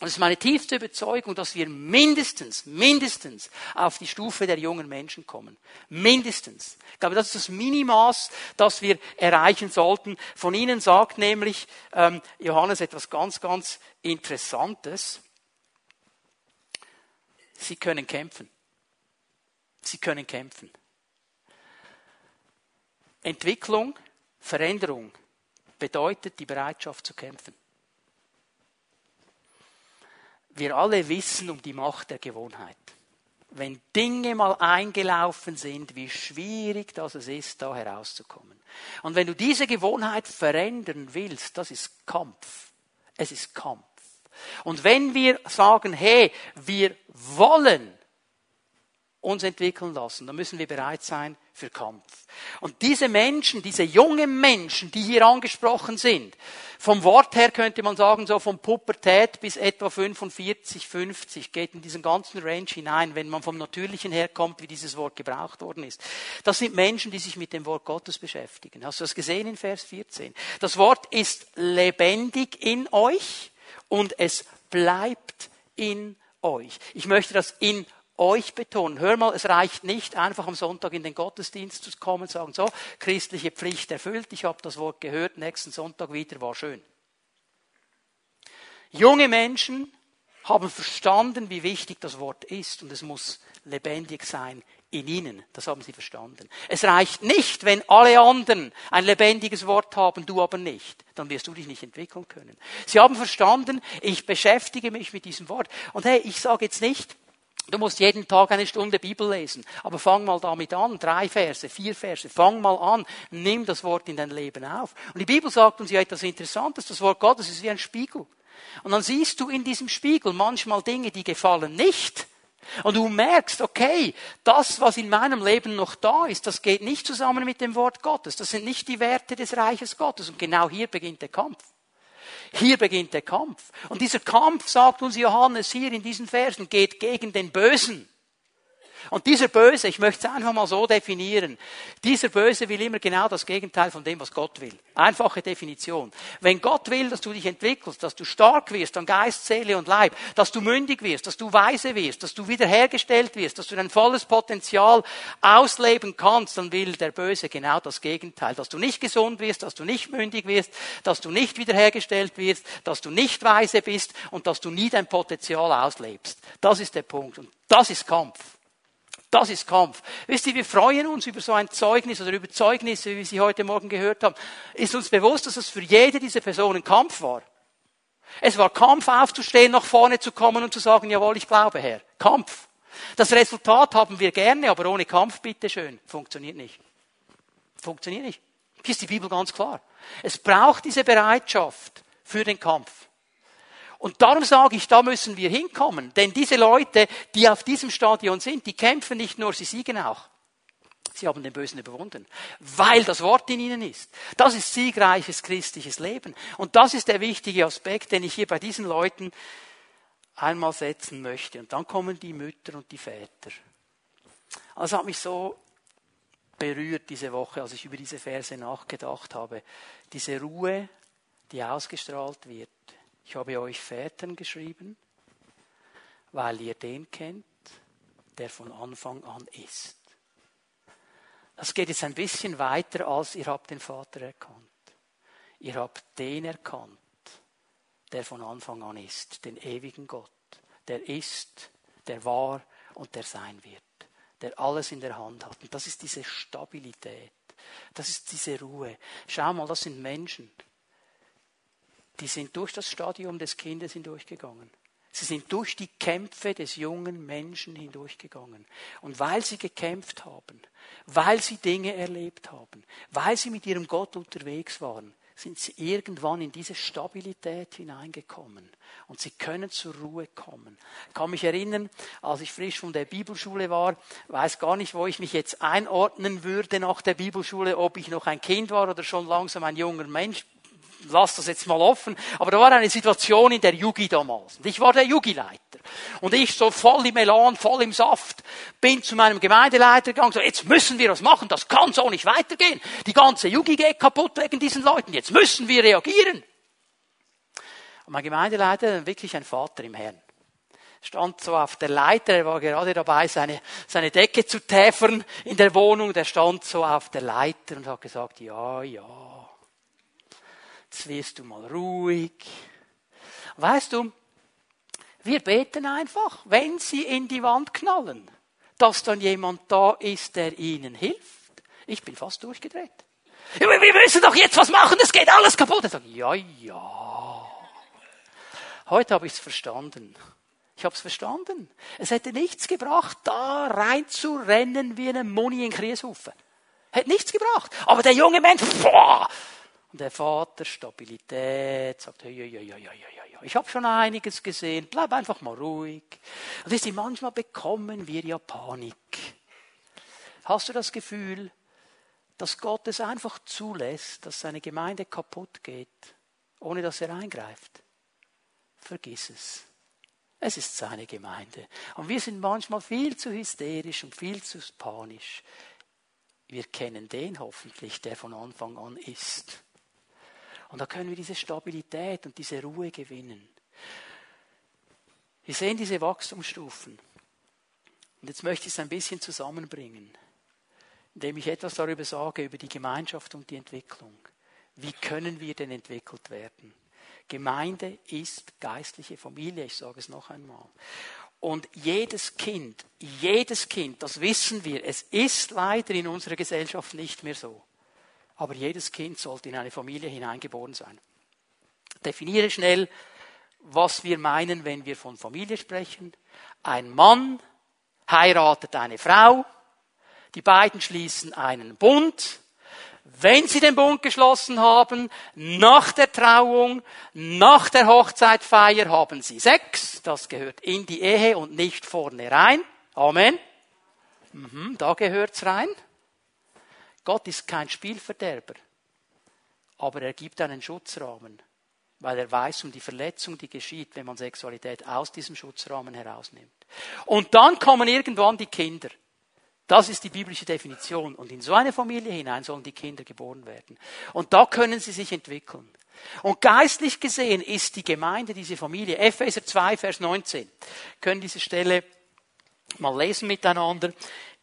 Speaker 1: das ist meine tiefste Überzeugung, dass wir mindestens, mindestens auf die Stufe der jungen Menschen kommen. Mindestens. Ich glaube, das ist das Minimaß, das wir erreichen sollten. Von Ihnen sagt nämlich ähm, Johannes etwas ganz, ganz Interessantes. Sie können kämpfen. Sie können kämpfen. Entwicklung, Veränderung bedeutet die Bereitschaft zu kämpfen. Wir alle wissen um die Macht der Gewohnheit. Wenn Dinge mal eingelaufen sind, wie schwierig das es ist, da herauszukommen. Und wenn du diese Gewohnheit verändern willst, das ist Kampf. Es ist Kampf. Und wenn wir sagen, hey, wir wollen uns entwickeln lassen, dann müssen wir bereit sein für Kampf. Und diese Menschen, diese jungen Menschen, die hier angesprochen sind, vom Wort her könnte man sagen, so von Pubertät bis etwa 45, 50, geht in diesen ganzen Range hinein, wenn man vom Natürlichen herkommt, wie dieses Wort gebraucht worden ist. Das sind Menschen, die sich mit dem Wort Gottes beschäftigen. Hast du das gesehen in Vers 14? Das Wort ist lebendig in euch und es bleibt in euch. Ich möchte das in euch betonen. Hör mal, es reicht nicht, einfach am Sonntag in den Gottesdienst zu kommen und sagen, so, christliche Pflicht erfüllt, ich habe das Wort gehört, nächsten Sonntag wieder, war schön. Junge Menschen haben verstanden, wie wichtig das Wort ist und es muss lebendig sein in ihnen. Das haben sie verstanden. Es reicht nicht, wenn alle anderen ein lebendiges Wort haben, du aber nicht. Dann wirst du dich nicht entwickeln können. Sie haben verstanden, ich beschäftige mich mit diesem Wort. Und hey, ich sage jetzt nicht, Du musst jeden Tag eine Stunde Bibel lesen. Aber fang mal damit an. Drei Verse, vier Verse. Fang mal an. Nimm das Wort in dein Leben auf. Und die Bibel sagt uns ja etwas Interessantes. Das Wort Gottes ist wie ein Spiegel. Und dann siehst du in diesem Spiegel manchmal Dinge, die gefallen nicht. Und du merkst, okay, das, was in meinem Leben noch da ist, das geht nicht zusammen mit dem Wort Gottes. Das sind nicht die Werte des Reiches Gottes. Und genau hier beginnt der Kampf. Hier beginnt der Kampf. Und dieser Kampf, sagt uns Johannes hier in diesen Versen, geht gegen den Bösen. Und dieser Böse, ich möchte es einfach mal so definieren, dieser Böse will immer genau das Gegenteil von dem, was Gott will. Einfache Definition. Wenn Gott will, dass du dich entwickelst, dass du stark wirst an Geist, Seele und Leib, dass du mündig wirst, dass du weise wirst, dass du wiederhergestellt wirst, dass du dein volles Potenzial ausleben kannst, dann will der Böse genau das Gegenteil. Dass du nicht gesund wirst, dass du nicht mündig wirst, dass du nicht wiederhergestellt wirst, dass du nicht weise bist und dass du nie dein Potenzial auslebst. Das ist der Punkt. Und das ist Kampf. Das ist Kampf. Wisst ihr, wir freuen uns über so ein Zeugnis oder über Zeugnisse, wie wir sie heute Morgen gehört haben. Ist uns bewusst, dass es für jede dieser Personen Kampf war. Es war Kampf aufzustehen, nach vorne zu kommen und zu sagen, jawohl, ich glaube, Herr. Kampf. Das Resultat haben wir gerne, aber ohne Kampf, bitteschön. Funktioniert nicht. Funktioniert nicht. Hier ist die Bibel ganz klar. Es braucht diese Bereitschaft für den Kampf. Und darum sage ich, da müssen wir hinkommen. Denn diese Leute, die auf diesem Stadion sind, die kämpfen nicht nur, sie siegen auch. Sie haben den Bösen überwunden, weil das Wort in ihnen ist. Das ist siegreiches christliches Leben. Und das ist der wichtige Aspekt, den ich hier bei diesen Leuten einmal setzen möchte. Und dann kommen die Mütter und die Väter. Also hat mich so berührt diese Woche, als ich über diese Verse nachgedacht habe. Diese Ruhe, die ausgestrahlt wird. Ich habe euch Vätern geschrieben, weil ihr den kennt, der von Anfang an ist. Das geht jetzt ein bisschen weiter, als ihr habt den Vater erkannt. Ihr habt den erkannt, der von Anfang an ist, den ewigen Gott, der ist, der war und der sein wird, der alles in der Hand hat. Und das ist diese Stabilität, das ist diese Ruhe. Schau mal, das sind Menschen, die sind durch das Stadium des Kindes hindurchgegangen. Sie sind durch die Kämpfe des jungen Menschen hindurchgegangen. Und weil sie gekämpft haben, weil sie Dinge erlebt haben, weil sie mit ihrem Gott unterwegs waren, sind sie irgendwann in diese Stabilität hineingekommen. Und sie können zur Ruhe kommen. Ich kann mich erinnern, als ich frisch von der Bibelschule war, weiß gar nicht, wo ich mich jetzt einordnen würde nach der Bibelschule, ob ich noch ein Kind war oder schon langsam ein junger Mensch lass das jetzt mal offen, aber da war eine Situation in der Jugi damals. Und ich war der Jugileiter. Und ich so voll im Elan, voll im Saft, bin zu meinem Gemeindeleiter gegangen, so, jetzt müssen wir was machen, das kann so nicht weitergehen. Die ganze Jugi geht kaputt wegen diesen Leuten, jetzt müssen wir reagieren. Und mein Gemeindeleiter, wirklich ein Vater im Herrn stand so auf der Leiter, er war gerade dabei, seine, seine Decke zu täfern in der Wohnung, der stand so auf der Leiter und hat gesagt, ja, ja, jetzt wirst du mal ruhig. Weißt du, wir beten einfach, wenn sie in die Wand knallen, dass dann jemand da ist, der ihnen hilft. Ich bin fast durchgedreht. Wir müssen doch jetzt was machen, es geht alles kaputt. Ich sage, ja, ja. Heute habe ich es verstanden. Ich habe es verstanden. Es hätte nichts gebracht, da reinzurennen wie eine Moni in Krieshofen. Hätte nichts gebracht. Aber der junge Mensch, boah, und der Vater, Stabilität, sagt, ja, ja, ja, ja, ja, ja, ich habe schon einiges gesehen, bleib einfach mal ruhig. Und ist manchmal bekommen wir ja Panik. Hast du das Gefühl, dass Gott es einfach zulässt, dass seine Gemeinde kaputt geht, ohne dass er eingreift? Vergiss es. Es ist seine Gemeinde. Und wir sind manchmal viel zu hysterisch und viel zu panisch. Wir kennen den hoffentlich, der von Anfang an ist. Und da können wir diese Stabilität und diese Ruhe gewinnen. Wir sehen diese Wachstumsstufen. Und jetzt möchte ich es ein bisschen zusammenbringen, indem ich etwas darüber sage, über die Gemeinschaft und die Entwicklung. Wie können wir denn entwickelt werden? Gemeinde ist geistliche Familie, ich sage es noch einmal. Und jedes Kind, jedes Kind, das wissen wir, es ist leider in unserer Gesellschaft nicht mehr so aber jedes Kind sollte in eine Familie hineingeboren sein. Definiere schnell, was wir meinen, wenn wir von Familie sprechen. Ein Mann heiratet eine Frau, die beiden schließen einen Bund, wenn sie den Bund geschlossen haben, nach der Trauung, nach der Hochzeitfeier haben sie Sex, das gehört in die Ehe und nicht vorne rein. Amen. Mhm, da gehört's rein. Gott ist kein Spielverderber, aber er gibt einen Schutzrahmen, weil er weiß um die Verletzung, die geschieht, wenn man Sexualität aus diesem Schutzrahmen herausnimmt. Und dann kommen irgendwann die Kinder. Das ist die biblische Definition. Und in so eine Familie hinein sollen die Kinder geboren werden. Und da können sie sich entwickeln. Und geistlich gesehen ist die Gemeinde diese Familie. Epheser 2, Vers 19. können diese Stelle mal lesen miteinander.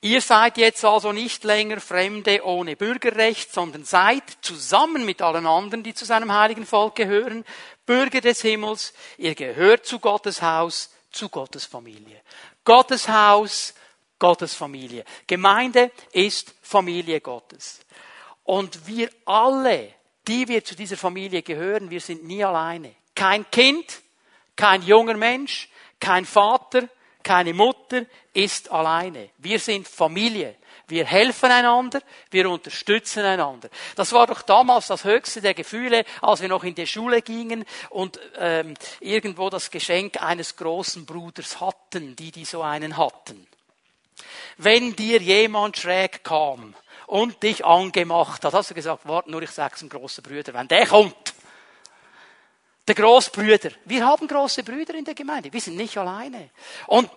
Speaker 1: Ihr seid jetzt also nicht länger Fremde ohne Bürgerrecht, sondern seid zusammen mit allen anderen, die zu seinem heiligen Volk gehören, Bürger des Himmels. Ihr gehört zu Gottes Haus, zu Gottes Familie. Gottes Haus, Gottes Familie. Gemeinde ist Familie Gottes. Und wir alle, die wir zu dieser Familie gehören, wir sind nie alleine. Kein Kind, kein junger Mensch, kein Vater, keine Mutter ist alleine. Wir sind Familie. Wir helfen einander, wir unterstützen einander. Das war doch damals das höchste der Gefühle, als wir noch in die Schule gingen und ähm, irgendwo das Geschenk eines großen Bruders hatten, die die so einen hatten. Wenn dir jemand schräg kam und dich angemacht hat, hast du gesagt, warte nur, ich sag's dem großen Bruder, wenn der kommt. Der Großbrüder. Wir haben große Brüder in der Gemeinde. Wir sind nicht alleine. Und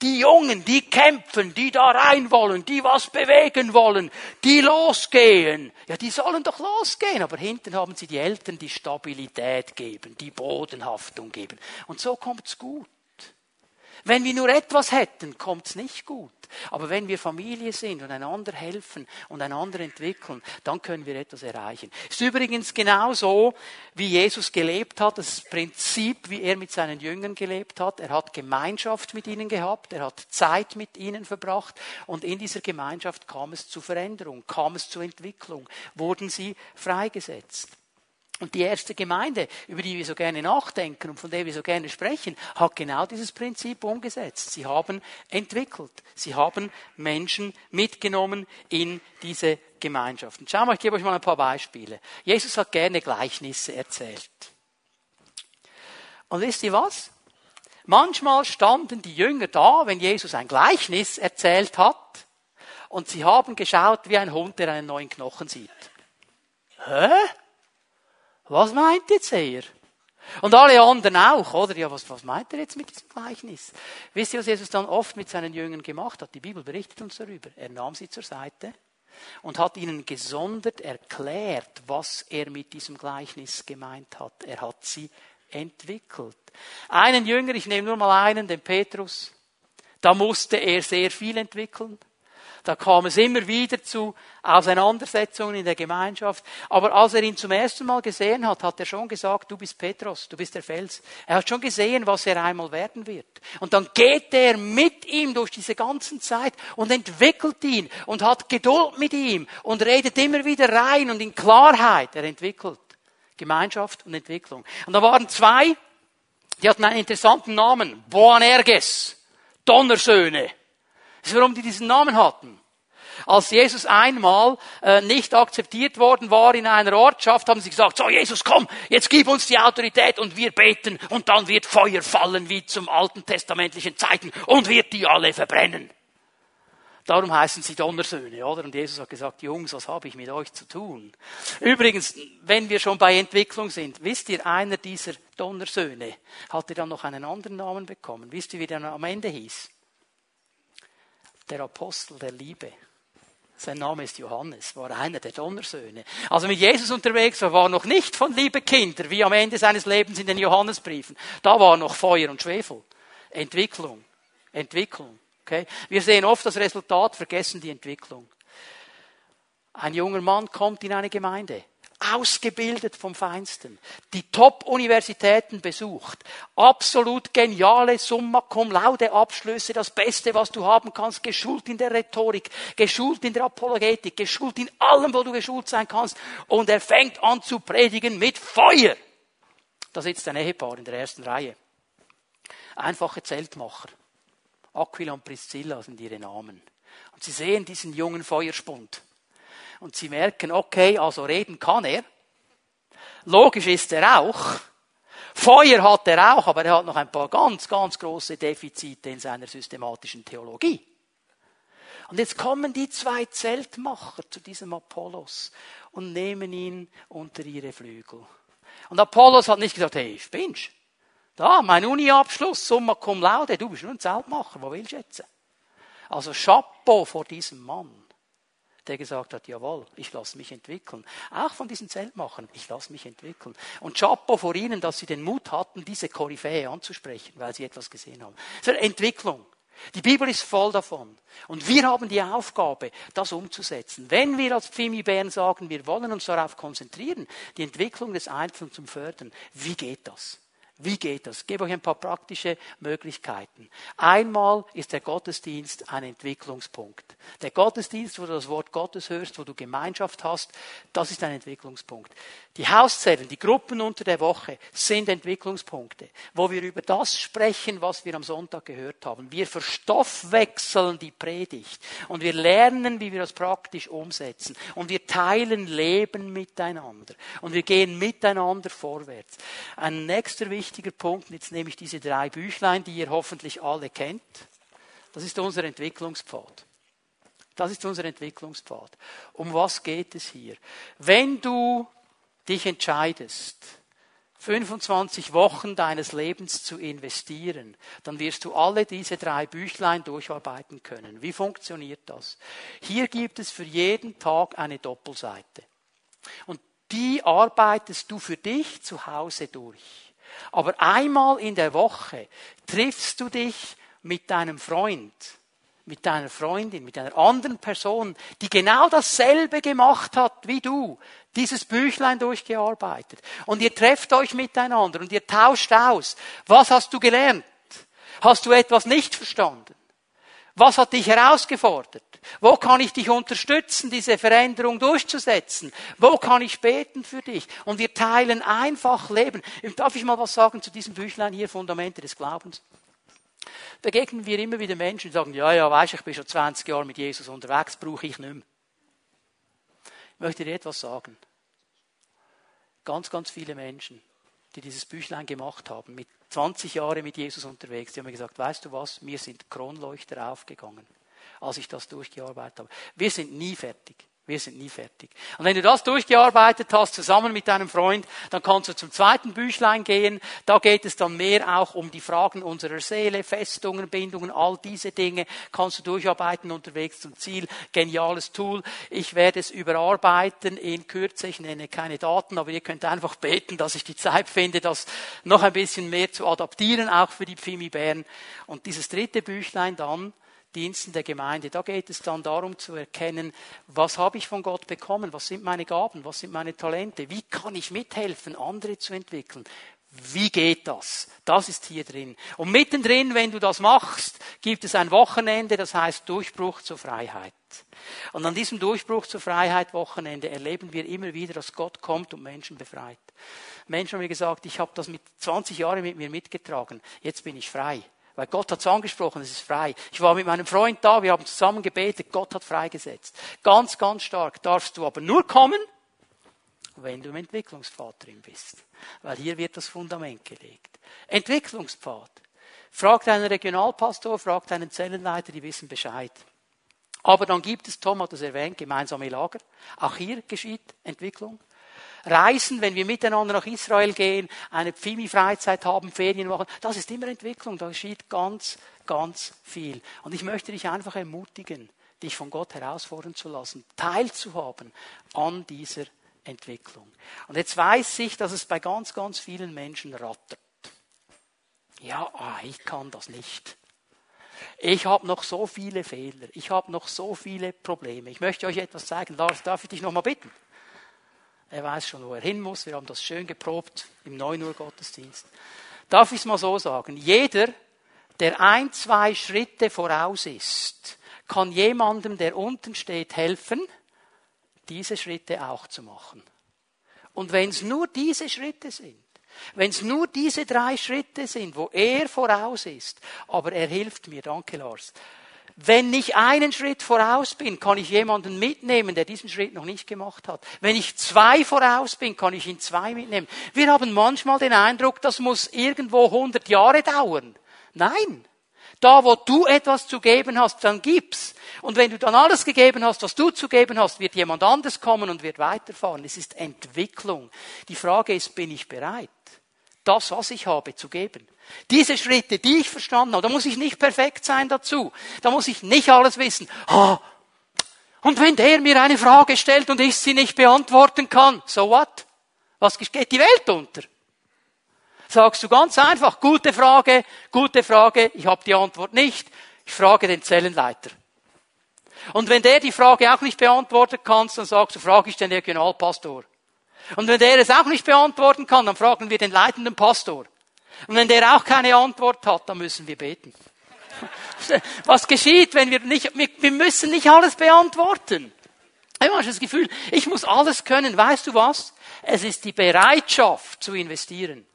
Speaker 1: die Jungen, die kämpfen, die da rein wollen, die was bewegen wollen, die losgehen. Ja, die sollen doch losgehen. Aber hinten haben sie die Eltern, die Stabilität geben, die Bodenhaftung geben. Und so kommt's gut. Wenn wir nur etwas hätten, kommt's nicht gut. Aber wenn wir Familie sind und einander helfen und einander entwickeln, dann können wir etwas erreichen. Ist übrigens genauso, wie Jesus gelebt hat, das Prinzip, wie er mit seinen Jüngern gelebt hat. Er hat Gemeinschaft mit ihnen gehabt, er hat Zeit mit ihnen verbracht und in dieser Gemeinschaft kam es zu Veränderung, kam es zur Entwicklung, wurden sie freigesetzt. Und die erste Gemeinde, über die wir so gerne nachdenken und von der wir so gerne sprechen, hat genau dieses Prinzip umgesetzt. Sie haben entwickelt. Sie haben Menschen mitgenommen in diese Gemeinschaften. Schau mal, ich gebe euch mal ein paar Beispiele. Jesus hat gerne Gleichnisse erzählt. Und wisst ihr was? Manchmal standen die Jünger da, wenn Jesus ein Gleichnis erzählt hat, und sie haben geschaut wie ein Hund, der einen neuen Knochen sieht. Hä? Was meint jetzt er? Und alle anderen auch, oder? Ja, was, was meint er jetzt mit diesem Gleichnis? Wisst ihr, was Jesus dann oft mit seinen Jüngern gemacht hat? Die Bibel berichtet uns darüber. Er nahm sie zur Seite und hat ihnen gesondert erklärt, was er mit diesem Gleichnis gemeint hat. Er hat sie entwickelt. Einen Jünger, ich nehme nur mal einen, den Petrus, da musste er sehr viel entwickeln. Da kam es immer wieder zu Auseinandersetzungen in der Gemeinschaft. Aber als er ihn zum ersten Mal gesehen hat, hat er schon gesagt, du bist Petrus, du bist der Fels. Er hat schon gesehen, was er einmal werden wird. Und dann geht er mit ihm durch diese ganzen Zeit und entwickelt ihn und hat Geduld mit ihm und redet immer wieder rein und in Klarheit. Er entwickelt Gemeinschaft und Entwicklung. Und da waren zwei, die hatten einen interessanten Namen. Boanerges. Donnersöhne. Das ist, warum die diesen Namen hatten. Als Jesus einmal äh, nicht akzeptiert worden war in einer Ortschaft, haben sie gesagt, so Jesus, komm, jetzt gib uns die Autorität und wir beten und dann wird Feuer fallen wie zum alten testamentlichen Zeiten und wird die alle verbrennen. Darum heißen sie Donnersöhne, oder? Und Jesus hat gesagt, Jungs, was habe ich mit euch zu tun? Übrigens, wenn wir schon bei Entwicklung sind, wisst ihr, einer dieser Donnersöhne hatte dann noch einen anderen Namen bekommen. Wisst ihr, wie der am Ende hieß? Der Apostel der Liebe. Sein Name ist Johannes, war einer der Donnersöhne. Also mit Jesus unterwegs war, war noch nicht von liebe Kinder, wie am Ende seines Lebens in den Johannesbriefen. Da war noch Feuer und Schwefel. Entwicklung. Entwicklung. Okay? Wir sehen oft das Resultat, vergessen die Entwicklung. Ein junger Mann kommt in eine Gemeinde ausgebildet vom Feinsten, die Top-Universitäten besucht, absolut geniale Summa Cum Laude Abschlüsse, das Beste, was du haben kannst, geschult in der Rhetorik, geschult in der Apologetik, geschult in allem, wo du geschult sein kannst, und er fängt an zu predigen mit Feuer. Da sitzt ein Ehepaar in der ersten Reihe. Einfache Zeltmacher. Aquila und Priscilla sind ihre Namen. Und sie sehen diesen jungen Feuerspund und sie merken, okay, also reden kann er. Logisch ist er auch. Feuer hat er auch, aber er hat noch ein paar ganz, ganz große Defizite in seiner systematischen Theologie. Und jetzt kommen die zwei Zeltmacher zu diesem Apollos und nehmen ihn unter ihre Flügel. Und Apollos hat nicht gesagt, hey, spinnst? Da, mein Uni-Abschluss, Summa cum laude, du bist nur ein Zeltmacher, wo willst du jetzt? Also Chapeau vor diesem Mann, der gesagt hat, jawohl, ich lasse mich entwickeln. Auch von diesen Zeltmachern, ich lasse mich entwickeln. Und Chapeau vor ihnen, dass sie den Mut hatten, diese Koryphäe anzusprechen, weil sie etwas gesehen haben. Das Entwicklung. Die Bibel ist voll davon. Und wir haben die Aufgabe, das umzusetzen. Wenn wir als Pfimi-Bären sagen, wir wollen uns darauf konzentrieren, die Entwicklung des Einzelnen zu fördern, wie geht das? Wie geht das? Ich gebe euch ein paar praktische Möglichkeiten. Einmal ist der Gottesdienst ein Entwicklungspunkt. Der Gottesdienst, wo du das Wort Gottes hörst, wo du Gemeinschaft hast, das ist ein Entwicklungspunkt. Die Hauszellen, die Gruppen unter der Woche sind Entwicklungspunkte, wo wir über das sprechen, was wir am Sonntag gehört haben. Wir verstoffwechseln die Predigt und wir lernen, wie wir das praktisch umsetzen und wir teilen Leben miteinander und wir gehen miteinander vorwärts. Ein nächster wichtiger Punkt, jetzt nehme ich diese drei Büchlein, die ihr hoffentlich alle kennt. Das ist unser Entwicklungspfad. Das ist unser Entwicklungspfad. Um was geht es hier? Wenn du dich entscheidest, 25 Wochen deines Lebens zu investieren, dann wirst du alle diese drei Büchlein durcharbeiten können. Wie funktioniert das? Hier gibt es für jeden Tag eine Doppelseite. Und die arbeitest du für dich zu Hause durch. Aber einmal in der Woche triffst du dich mit deinem Freund mit deiner Freundin, mit einer anderen Person, die genau dasselbe gemacht hat wie du, dieses Büchlein durchgearbeitet. Und ihr trefft euch miteinander und ihr tauscht aus. Was hast du gelernt? Hast du etwas nicht verstanden? Was hat dich herausgefordert? Wo kann ich dich unterstützen, diese Veränderung durchzusetzen? Wo kann ich beten für dich? Und wir teilen einfach Leben. Darf ich mal was sagen zu diesem Büchlein hier, Fundamente des Glaubens? Begegnen wir immer wieder Menschen, die sagen, ja, ja, weisst, ich bin schon 20 Jahre mit Jesus unterwegs, brauche ich nicht mehr. Ich möchte dir etwas sagen. Ganz, ganz viele Menschen, die dieses Büchlein gemacht haben, mit 20 Jahren mit Jesus unterwegs, die haben mir gesagt, weißt du was, mir sind Kronleuchter aufgegangen, als ich das durchgearbeitet habe. Wir sind nie fertig. Wir sind nie fertig. Und wenn du das durchgearbeitet hast, zusammen mit deinem Freund, dann kannst du zum zweiten Büchlein gehen. Da geht es dann mehr auch um die Fragen unserer Seele, Festungen, Bindungen, all diese Dinge kannst du durcharbeiten unterwegs zum Ziel. Geniales Tool. Ich werde es überarbeiten in Kürze. Ich nenne keine Daten, aber ihr könnt einfach beten, dass ich die Zeit finde, das noch ein bisschen mehr zu adaptieren, auch für die Pfimi-Bären. Und dieses dritte Büchlein dann, Diensten der Gemeinde. Da geht es dann darum zu erkennen, was habe ich von Gott bekommen, was sind meine Gaben, was sind meine Talente, wie kann ich mithelfen, andere zu entwickeln. Wie geht das? Das ist hier drin. Und mittendrin, wenn du das machst, gibt es ein Wochenende, das heißt Durchbruch zur Freiheit. Und an diesem Durchbruch zur Freiheit Wochenende erleben wir immer wieder, dass Gott kommt und Menschen befreit. Menschen haben mir gesagt, ich habe das mit 20 Jahren mit mir mitgetragen, jetzt bin ich frei. Weil Gott hat es angesprochen, es ist frei. Ich war mit meinem Freund da, wir haben zusammen gebetet, Gott hat freigesetzt. Ganz, ganz stark. Darfst du aber nur kommen, wenn du im Entwicklungspfad drin bist. Weil hier wird das Fundament gelegt. Entwicklungspfad. Frag deinen Regionalpastor, frag deinen Zellenleiter, die wissen Bescheid. Aber dann gibt es, Tom hat es erwähnt, gemeinsame Lager. Auch hier geschieht Entwicklung. Reisen, wenn wir miteinander nach Israel gehen, eine Pfimi-Freizeit haben, Ferien machen, das ist immer Entwicklung, da geschieht ganz, ganz viel. Und ich möchte dich einfach ermutigen, dich von Gott herausfordern zu lassen, teilzuhaben an dieser Entwicklung. Und jetzt weiß ich, dass es bei ganz, ganz vielen Menschen rattert. Ja, ah, ich kann das nicht. Ich habe noch so viele Fehler. Ich habe noch so viele Probleme. Ich möchte euch etwas zeigen. Lars, darf ich dich noch mal bitten? Er weiß schon, wo er hin muss. Wir haben das schön geprobt im 9 Uhr Gottesdienst. Darf ich es mal so sagen? Jeder, der ein, zwei Schritte voraus ist, kann jemandem, der unten steht, helfen, diese Schritte auch zu machen. Und wenn es nur diese Schritte sind, wenn es nur diese drei Schritte sind, wo er voraus ist, aber er hilft mir, danke Lars, wenn ich einen Schritt voraus bin, kann ich jemanden mitnehmen, der diesen Schritt noch nicht gemacht hat. Wenn ich zwei voraus bin, kann ich ihn zwei mitnehmen. Wir haben manchmal den Eindruck, das muss irgendwo 100 Jahre dauern. Nein. Da, wo du etwas zu geben hast, dann gib's. Und wenn du dann alles gegeben hast, was du zu geben hast, wird jemand anders kommen und wird weiterfahren. Es ist Entwicklung. Die Frage ist, bin ich bereit? Das, was ich habe, zu geben. Diese Schritte, die ich verstanden habe, da muss ich nicht perfekt sein dazu. Da muss ich nicht alles wissen. Oh, und wenn der mir eine Frage stellt und ich sie nicht beantworten kann, so what? Was geht die Welt unter? Sagst du ganz einfach, gute Frage, gute Frage, ich habe die Antwort nicht, ich frage den Zellenleiter. Und wenn der die Frage auch nicht beantworten kann, dann sagst du, frage ich den Regionalpastor. Und wenn der es auch nicht beantworten kann, dann fragen wir den leitenden Pastor. Und wenn der auch keine Antwort hat, dann müssen wir beten. Was geschieht, wenn wir nicht, wir müssen nicht alles beantworten. Ich habe das Gefühl, ich muss alles können. Weißt du was? Es ist die Bereitschaft zu investieren.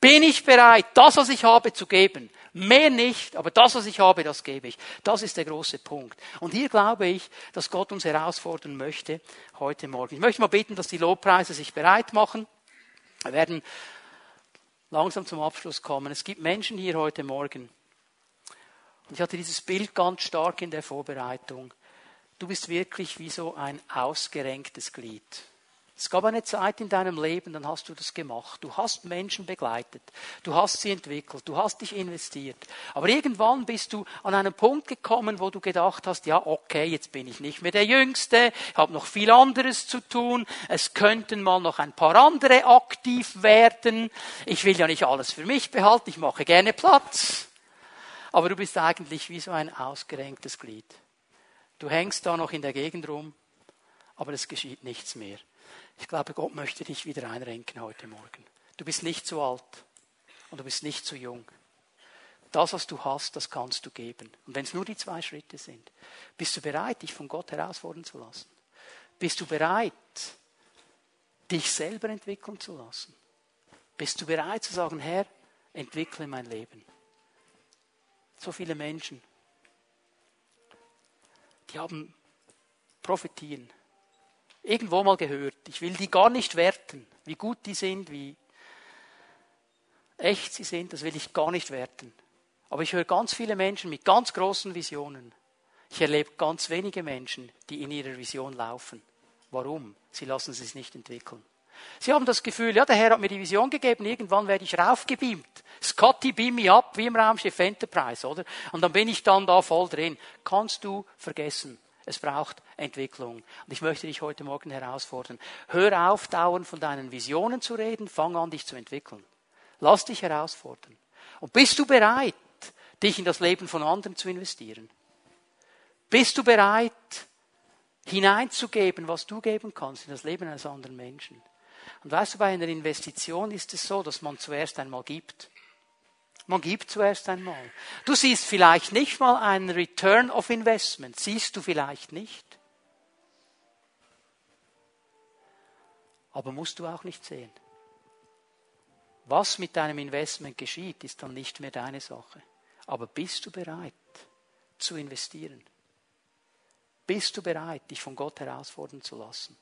Speaker 1: Bin ich bereit, das, was ich habe, zu geben? Mehr nicht, aber das, was ich habe, das gebe ich. Das ist der große Punkt. Und hier glaube ich, dass Gott uns herausfordern möchte heute Morgen. Ich möchte mal bitten, dass die Lobpreise sich bereit machen. Wir werden langsam zum Abschluss kommen. Es gibt Menschen hier heute Morgen. Und ich hatte dieses Bild ganz stark in der Vorbereitung. Du bist wirklich wie so ein ausgerenktes Glied. Es gab eine Zeit in deinem Leben, dann hast du das gemacht. Du hast Menschen begleitet. Du hast sie entwickelt. Du hast dich investiert. Aber irgendwann bist du an einen Punkt gekommen, wo du gedacht hast, ja, okay, jetzt bin ich nicht mehr der Jüngste. Ich habe noch viel anderes zu tun. Es könnten mal noch ein paar andere aktiv werden. Ich will ja nicht alles für mich behalten. Ich mache gerne Platz. Aber du bist eigentlich wie so ein ausgerenktes Glied. Du hängst da noch in der Gegend rum, aber es geschieht nichts mehr. Ich glaube, Gott möchte dich wieder einrenken heute Morgen. Du bist nicht zu alt und du bist nicht zu jung. Das, was du hast, das kannst du geben. Und wenn es nur die zwei Schritte sind, bist du bereit, dich von Gott herausfordern zu lassen? Bist du bereit, dich selber entwickeln zu lassen? Bist du bereit zu sagen, Herr, entwickle mein Leben? So viele Menschen, die haben Prophetien, irgendwo mal gehört. Ich will die gar nicht werten, wie gut die sind, wie echt sie sind, das will ich gar nicht werten. Aber ich höre ganz viele Menschen mit ganz großen Visionen. Ich erlebe ganz wenige Menschen, die in ihrer Vision laufen. Warum? Sie lassen es sich nicht entwickeln. Sie haben das Gefühl, ja, der Herr hat mir die Vision gegeben, irgendwann werde ich raufgebeamt. Scotty beam me up, wie im Raumschiff Enterprise, oder? Und dann bin ich dann da voll drin. Kannst du vergessen. Es braucht Entwicklung. Und ich möchte dich heute Morgen herausfordern. Hör auf, dauernd von deinen Visionen zu reden, fang an, dich zu entwickeln. Lass dich herausfordern. Und bist du bereit, dich in das Leben von anderen zu investieren? Bist du bereit, hineinzugeben, was du geben kannst in das Leben eines anderen Menschen? Und weißt du, bei einer Investition ist es so, dass man zuerst einmal gibt. Man gibt zuerst einmal. Du siehst vielleicht nicht mal einen Return of Investment. Siehst du vielleicht nicht. Aber musst du auch nicht sehen. Was mit deinem Investment geschieht, ist dann nicht mehr deine Sache. Aber bist du bereit zu investieren? Bist du bereit, dich von Gott herausfordern zu lassen?